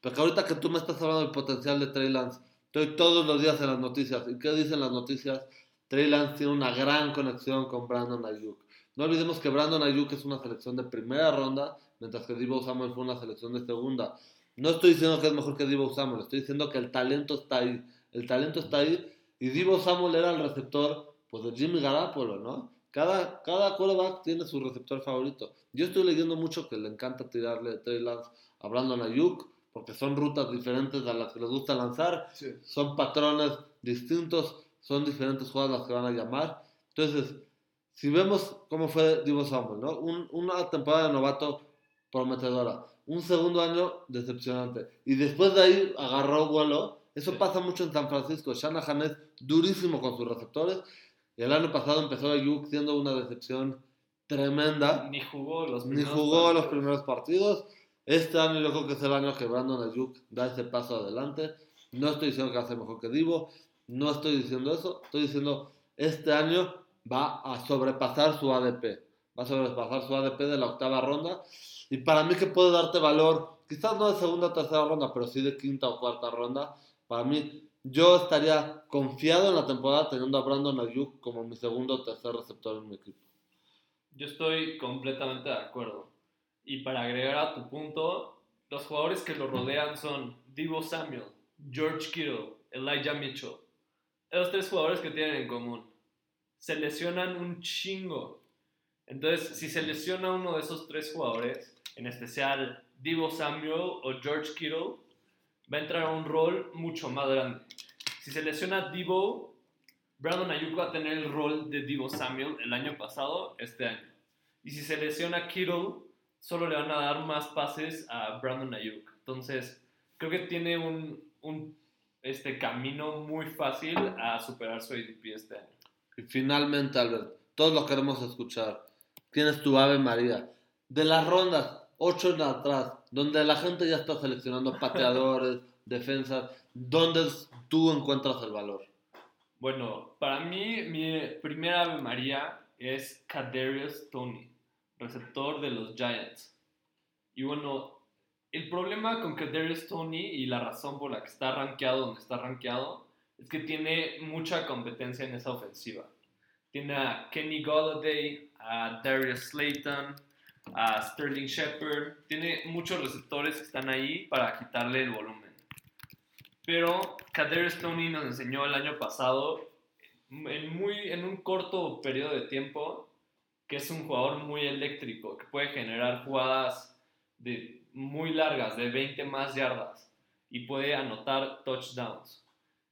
porque ahorita que tú me estás hablando del potencial de Trey Lance, estoy todos los días en las noticias. ¿Y qué dicen las noticias? Trey Lance tiene una gran conexión con Brandon Ayuk. No olvidemos que Brandon Ayuk es una selección de primera ronda, mientras que Divo Samuel fue una selección de segunda. No estoy diciendo que es mejor que Divo Samuel, estoy diciendo que el talento está ahí. El talento está ahí. Y Divo Samuel era el receptor pues, de Jimmy Garapolo, ¿no? Cada, cada quarterback tiene su receptor favorito. Yo estoy leyendo mucho que le encanta tirarle Trey Lance a Brandon Ayuk, porque son rutas diferentes a las que les gusta lanzar, son patrones distintos, son diferentes jugadas las que van a llamar. Entonces, si vemos cómo fue Divo Samuel, ¿no? una temporada de novato prometedora, un segundo año decepcionante, y después de ahí agarró vuelo. Eso pasa mucho en San Francisco. Shanahan es durísimo con sus receptores el año pasado empezó Ayuk siendo una decepción tremenda. Ni jugó los primeros, Ni jugó los primeros partidos. Este año yo creo que es el año que Brandon Ayuk da ese paso adelante. No estoy diciendo que hace mejor que Divo. No estoy diciendo eso. Estoy diciendo este año va a sobrepasar su ADP. Va a sobrepasar su ADP de la octava ronda. Y para mí que puede darte valor, quizás no de segunda o tercera ronda, pero sí de quinta o cuarta ronda. Para mí, yo estaría confiado en la temporada teniendo a Brandon Ayuk como mi segundo o tercer receptor en mi equipo. Yo estoy completamente de acuerdo. Y para agregar a tu punto, los jugadores que lo rodean son Divo Samuel, George Kittle, Elijah Mitchell. Esos tres jugadores que tienen en común. Se lesionan un chingo. Entonces, si se lesiona uno de esos tres jugadores, en especial Divo Samuel o George Kittle, va a entrar a un rol mucho más grande. Si se lesiona Divo, Brandon Ayuk va a tener el rol de Divo Samuel el año pasado, este año. Y si se lesiona Kittle, solo le van a dar más pases a Brandon Ayuk. Entonces, creo que tiene un, este camino muy fácil a superar su ADP este año. Y finalmente, Albert, todos lo queremos escuchar. Tienes tu Ave María. De las rondas, 8 en atrás, donde la gente ya está seleccionando pateadores, [LAUGHS] defensas, ¿dónde tú encuentras el valor? Bueno, para mí, mi primera Ave María es Kadarius Tony, receptor de los Giants. Y bueno, el problema con Kadarius Tony y la razón por la que está rankeado donde está rankeado es que tiene mucha competencia en esa ofensiva. Tiene a Kenny Golladay, a Darius Slayton, a Sterling Shepard. Tiene muchos receptores que están ahí para quitarle el volumen. Pero Kadarius Tony nos enseñó el año pasado, en, muy, en un corto periodo de tiempo, que es un jugador muy eléctrico, que puede generar jugadas de, muy largas, de 20 más yardas, y puede anotar touchdowns.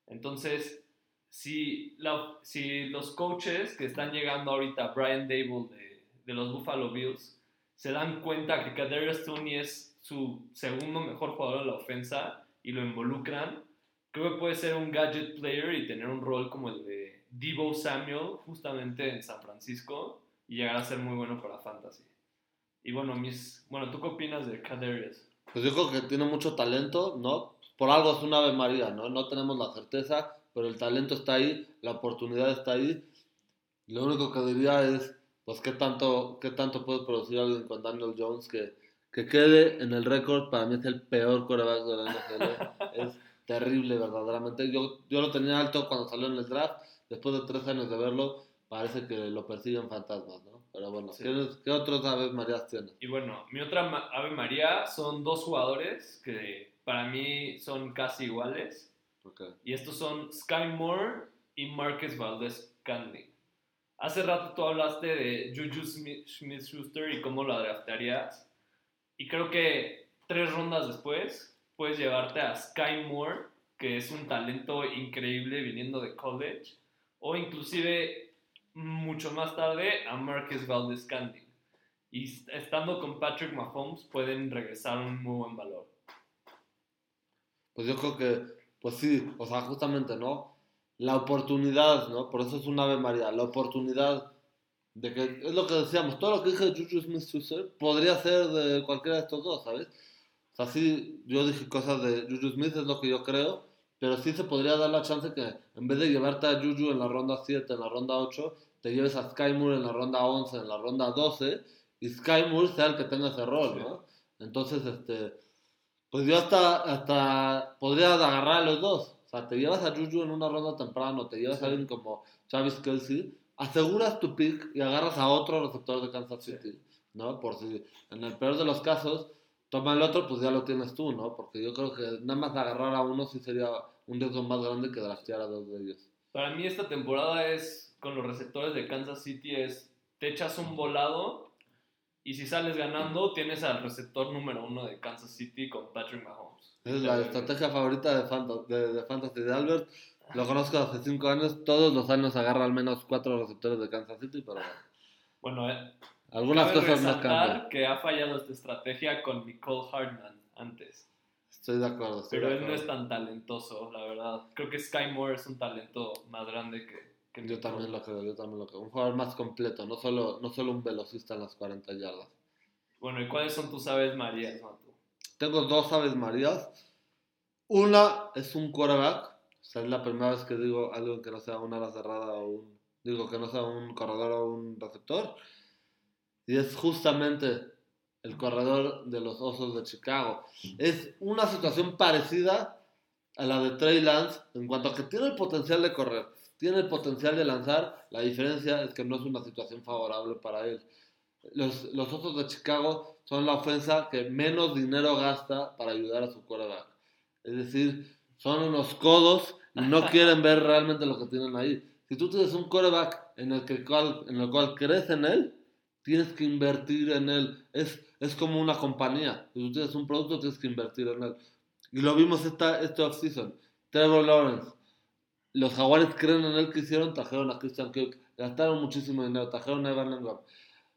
Entonces, si, si los coaches que están llegando ahorita, Brian Dable de, de los Buffalo Bills, se dan cuenta que Kadarius Tony es su segundo mejor jugador de la ofensa y lo involucran, creo que puede ser un gadget player y tener un rol como el de Debo Samuel justamente en San Francisco y llegar a ser muy bueno para fantasy. Y bueno, mis, bueno, ¿tú qué opinas de Kadarius? Pues yo creo que tiene mucho talento, ¿no? Por algo es una Ave María, ¿no? No tenemos la certeza, pero el talento está ahí, la oportunidad está ahí. Lo único que diría es, pues, qué tanto, qué tanto puede producir alguien con Daniel Jones que, que quede en el récord. Para mí es el peor coreback de la NFL. [LAUGHS] es terrible, verdaderamente. Yo, yo lo tenía alto cuando salió en el draft. Después de tres años de verlo, parece que lo persiguen fantasmas, ¿no? Pero bueno, Sí. ¿qué, qué otros Aves Marías tienes? Y bueno, mi otra Ave María son dos jugadores que para mí son casi iguales. Ok. Y estos son Sky Moore y Marcus Valdez Scantling. Hace rato tú hablaste de Juju Smith Schuster y cómo lo draftearías. Y creo que tres rondas después puedes llevarte a Sky Moore, que es un talento increíble viniendo de college. O inclusive mucho más tarde a Marcus Valdez Scantling. Y est- estando con Patrick Mahomes pueden regresar un muy buen valor. Pues yo creo que, pues sí, o sea, justamente, ¿no? La oportunidad, ¿no? Por eso es un Ave María, la oportunidad de que, es lo que decíamos, todo lo que dije de Juju Smith-Schuster podría ser de cualquiera de estos dos, ¿sabes? O sea, sí, yo dije cosas de Juju Smith, es lo que yo creo, pero sí se podría dar la chance que en vez de llevarte a Juju en la ronda 7, en la ronda 8, te lleves a Sky Moore en la ronda 11, en la ronda 12, y Sky Moore sea el que tenga ese rol. ¿no? Entonces, este, pues yo hasta, hasta podría agarrar a los dos. O sea, te llevas a Juju en una ronda temprano, te llevas Sí. a alguien como Travis Kelsey, aseguras tu pick y agarras a otro receptor de Kansas Sí. City, ¿no? Por si en el peor de los casos toma el otro, pues ya lo tienes tú, ¿no? Porque yo creo que nada más agarrar a uno sí sería un riesgo más grande que draftear a dos de ellos. Para mí esta temporada es, con los receptores de Kansas City, es, te echas un volado y si sales ganando, tienes al receptor número uno de Kansas City con Patrick Mahomes. Esa es la estrategia favorita de, de, de Fantasy de Albert. Lo conozco hace cinco años. Todos los años agarra al menos cuatro receptores de Kansas City, pero bueno, Bueno, eh, algunas cosas resaltar cambian. que ha fallado esta estrategia con Nicole Hartman antes. Estoy de acuerdo. Estoy Pero de él no es tan talentoso, la verdad. Creo que Sky Moore es un talento más grande que, que Yo Nicole. también lo creo, yo también lo creo. Un jugador más completo, no solo, no solo un velocista en las 40 yardas. Bueno, ¿y cuáles son tus aves marías, Matu? Tengo dos aves marías. Una es un quarterback. O sea, es la primera vez que digo algo que no sea una ala cerrada o un... Digo que no sea un corredor o un receptor. Y es justamente el corredor de los Osos de Chicago. Es una situación parecida a la de Trey Lance en cuanto a que tiene el potencial de correr, tiene el potencial de lanzar, la diferencia es que no es una situación favorable para él. Los, los Osos de Chicago son la ofensa que menos dinero gasta para ayudar a su quarterback. Es decir, son unos codos y no [LAUGHS] quieren ver realmente lo que tienen ahí. Si tú tienes un quarterback en el, que cual, en el cual crees en él, tienes que invertir en él. Es, es como una compañía. Si tú tienes un producto, tienes que invertir en él. Y lo vimos esta, este offseason. Trevor Lawrence. Los jaguares creen en él que hicieron, trajeron a Christian Kirk. Gastaron muchísimo dinero, trajeron a Evan Engram.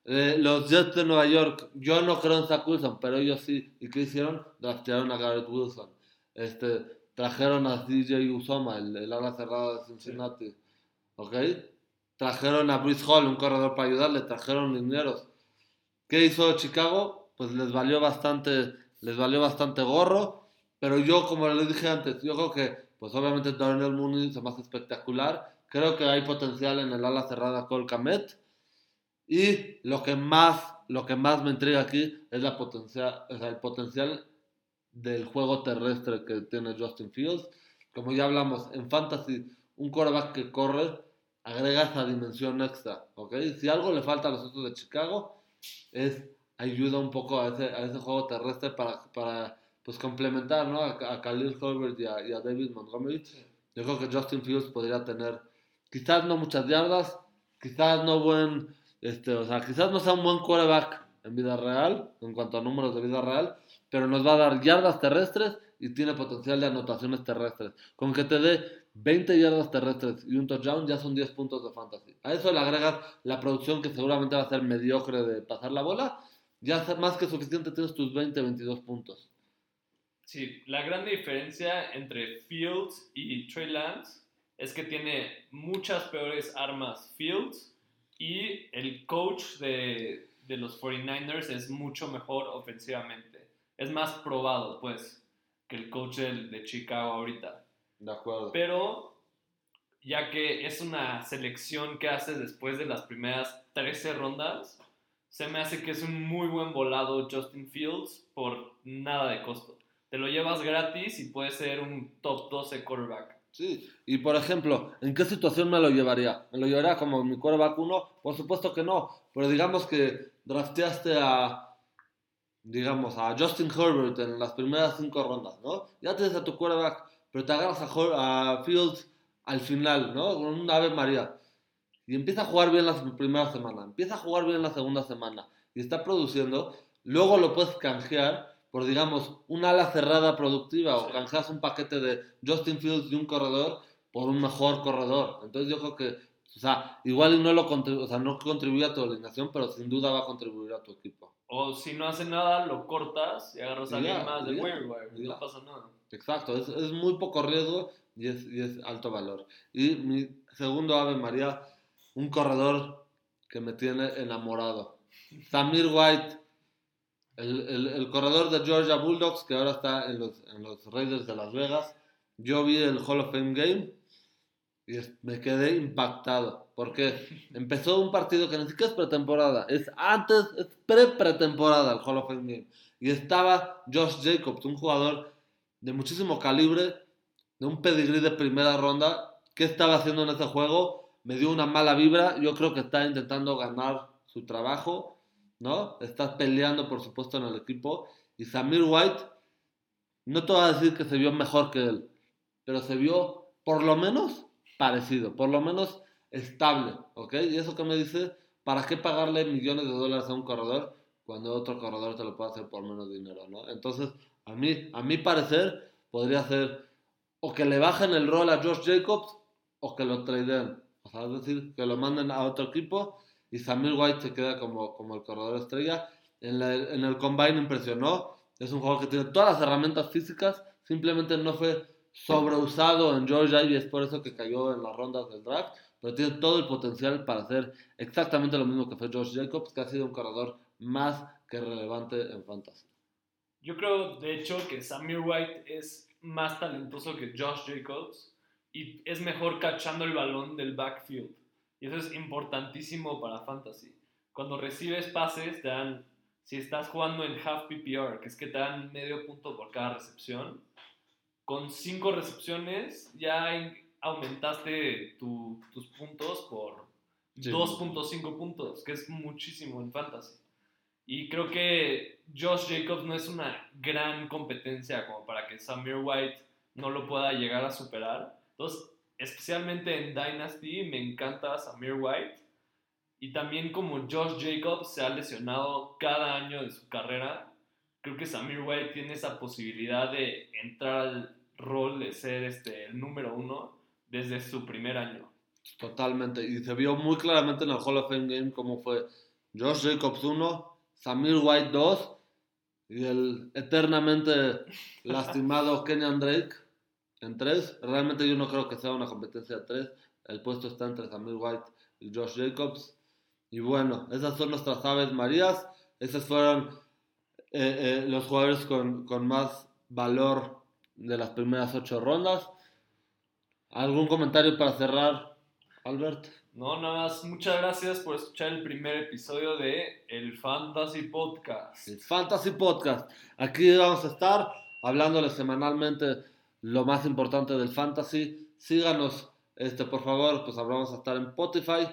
Eh, los Jets de Nueva York, yo no creo en Zach Wilson, pero ellos sí. ¿Y qué hicieron? Draftearon a Garrett Wilson. Este, trajeron a DJ Usoma, el, el ala cerrada de Cincinnati. ¿Ok? Trajeron a Bruce Hall, un corredor para ayudarle, trajeron dineros. ¿Qué hizo Chicago? Pues les valió bastante, les valió bastante gorro. Pero yo, como les dije antes, yo creo que, pues obviamente Darnell Mooney se más espectacular. Creo que hay potencial en el ala cerrada Cole Kamet. Y lo que más, lo que más me intriga aquí es la potencia, o sea, el potencial del juego terrestre que tiene Justin Fields. Como ya hablamos, en Fantasy, un quarterback que corre agrega esa dimensión extra, ¿ok? Si algo le falta a los otros de Chicago, es ayuda un poco a ese, a ese juego terrestre para, para pues complementar, ¿no? A, a Khalil Herbert y a, y a David Montgomery. Yo creo que Justin Fields podría tener, quizás no muchas yardas, quizás no buen, este, o sea, quizás no sea un buen quarterback en vida real, en cuanto a números de vida real, pero nos va a dar yardas terrestres y tiene potencial de anotaciones terrestres. Con que te dé 20 yardas terrestres y un touchdown ya son 10 puntos de fantasy. A eso le agregas la producción que seguramente va a ser mediocre de pasar la bola. Ya más que suficiente tienes tus 20, 22 puntos. Sí, la gran diferencia entre Fields y Trey Lance es que tiene muchas peores armas Fields y el coach de, de los 49ers es mucho mejor ofensivamente. Es más probado, pues, que el coach de, de Chicago ahorita. De acuerdo. Pero ya que es una selección que haces después de las primeras 13 rondas, se me hace que es un muy buen volado Justin Fields por nada de costo. Te lo llevas gratis y puede ser un top 12 quarterback. Sí, y por ejemplo, ¿en qué situación me lo llevaría? ¿Me lo llevaría como mi quarterback 1? Por supuesto que no, pero digamos que drafteaste a, digamos, a Justin Herbert en las primeras 5 rondas, ¿no? Ya tienes a tu quarterback pero te agarras a, a Fields al final, ¿no? Con un Ave María. Y empieza a jugar bien la primera semana, empieza a jugar bien la segunda semana y está produciendo. Luego lo puedes canjear por, digamos, una ala cerrada productiva o canjeas un paquete de Justin Fields y un corredor por un mejor corredor. Entonces yo creo que, o sea, igual no lo o sea, no contribuye a tu alineación, pero sin duda va a contribuir a tu equipo. O si no hace nada, lo cortas y agarras a alguien más waiver wire. No pasa nada. Exacto, es, es muy poco riesgo y es, y es alto valor. Y mi segundo Ave María, un corredor que me tiene enamorado. Samir White, el, el- corredor de Georgia Bulldogs, que ahora está en los, en los Raiders de Las Vegas. Yo vi el Hall of Fame Game y me quedé impactado. Porque empezó un partido que ni siquiera es pretemporada, es antes, es pre-pretemporada el Hall of Fame Game. Y estaba Josh Jacobs, un jugador de muchísimo calibre, de un pedigrí de primera ronda. ¿Qué estaba haciendo en ese juego? Me dio una mala vibra. Yo creo que está intentando ganar su trabajo, ¿no? Está peleando, por supuesto, en el equipo. Y Samir White, no te voy a decir que se vio mejor que él, pero se vio por lo menos parecido, por lo menos estable, ¿ok? Y eso que me dice, ¿para qué pagarle millones de dólares a un corredor cuando otro corredor te lo puede hacer por menos dinero, ¿no? Entonces, a mí, a mi parecer, podría ser o que le bajen el rol a Josh Jacobs o que lo tradeen. O sea, es decir, que lo manden a otro equipo y Samir White se queda como, como el corredor estrella. En, el combine impresionó. Es un jugador que tiene todas las herramientas físicas, simplemente no fue sobreusado en Georgia y es por eso que cayó en las rondas del draft. Pero tiene todo el potencial para hacer exactamente lo mismo que fue Josh Jacobs, que ha sido un corredor más que relevante en fantasy. Yo creo, de hecho, que Samir White es más talentoso que Josh Jacobs y es mejor cachando el balón del backfield. Y eso es importantísimo para fantasy. Cuando recibes pases, te dan si estás jugando en half PPR, que es que te dan medio punto por cada recepción, con cinco recepciones ya en- aumentaste tu- tus puntos por Sí. 2.5 puntos, que es muchísimo en fantasy. Y creo que Josh Jacobs no es una gran competencia como para que Samir White no lo pueda llegar a superar. Entonces, especialmente en Dynasty, me encanta Samir White. Y también como Josh Jacobs se ha lesionado cada año de su carrera, creo que Samir White tiene esa posibilidad de entrar al rol de ser este, el número uno desde su primer año. Totalmente. Y se vio muy claramente en el Hall of Fame Game cómo fue Josh Jacobs 1, Samir White 2 y el eternamente lastimado [LAUGHS] Kenyan Drake en 3. Realmente yo no creo que sea una competencia de 3. El puesto está entre Samir White y Josh Jacobs. Y bueno, esas son nuestras aves marías. Esos fueron eh, eh, los jugadores con, con más valor de las primeras 8 rondas. ¿Algún comentario para cerrar, Albert? No, nada más, muchas gracias por escuchar el primer episodio de El Fantasy Podcast. El Fantasy Podcast. Aquí vamos a estar hablándoles semanalmente lo más importante del fantasy. Síganos, este, por favor, pues vamos a estar en Spotify.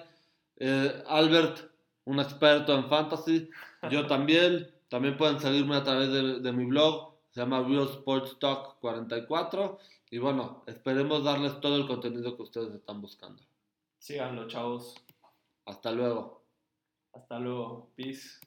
Eh, Albert, un experto en fantasy. Yo también. También pueden seguirme a través de, de mi blog. Se llama Real Sports Talk 44. Y bueno, esperemos darles todo el contenido que ustedes están buscando. Síganlo, chavos. Hasta luego. Hasta luego. Peace.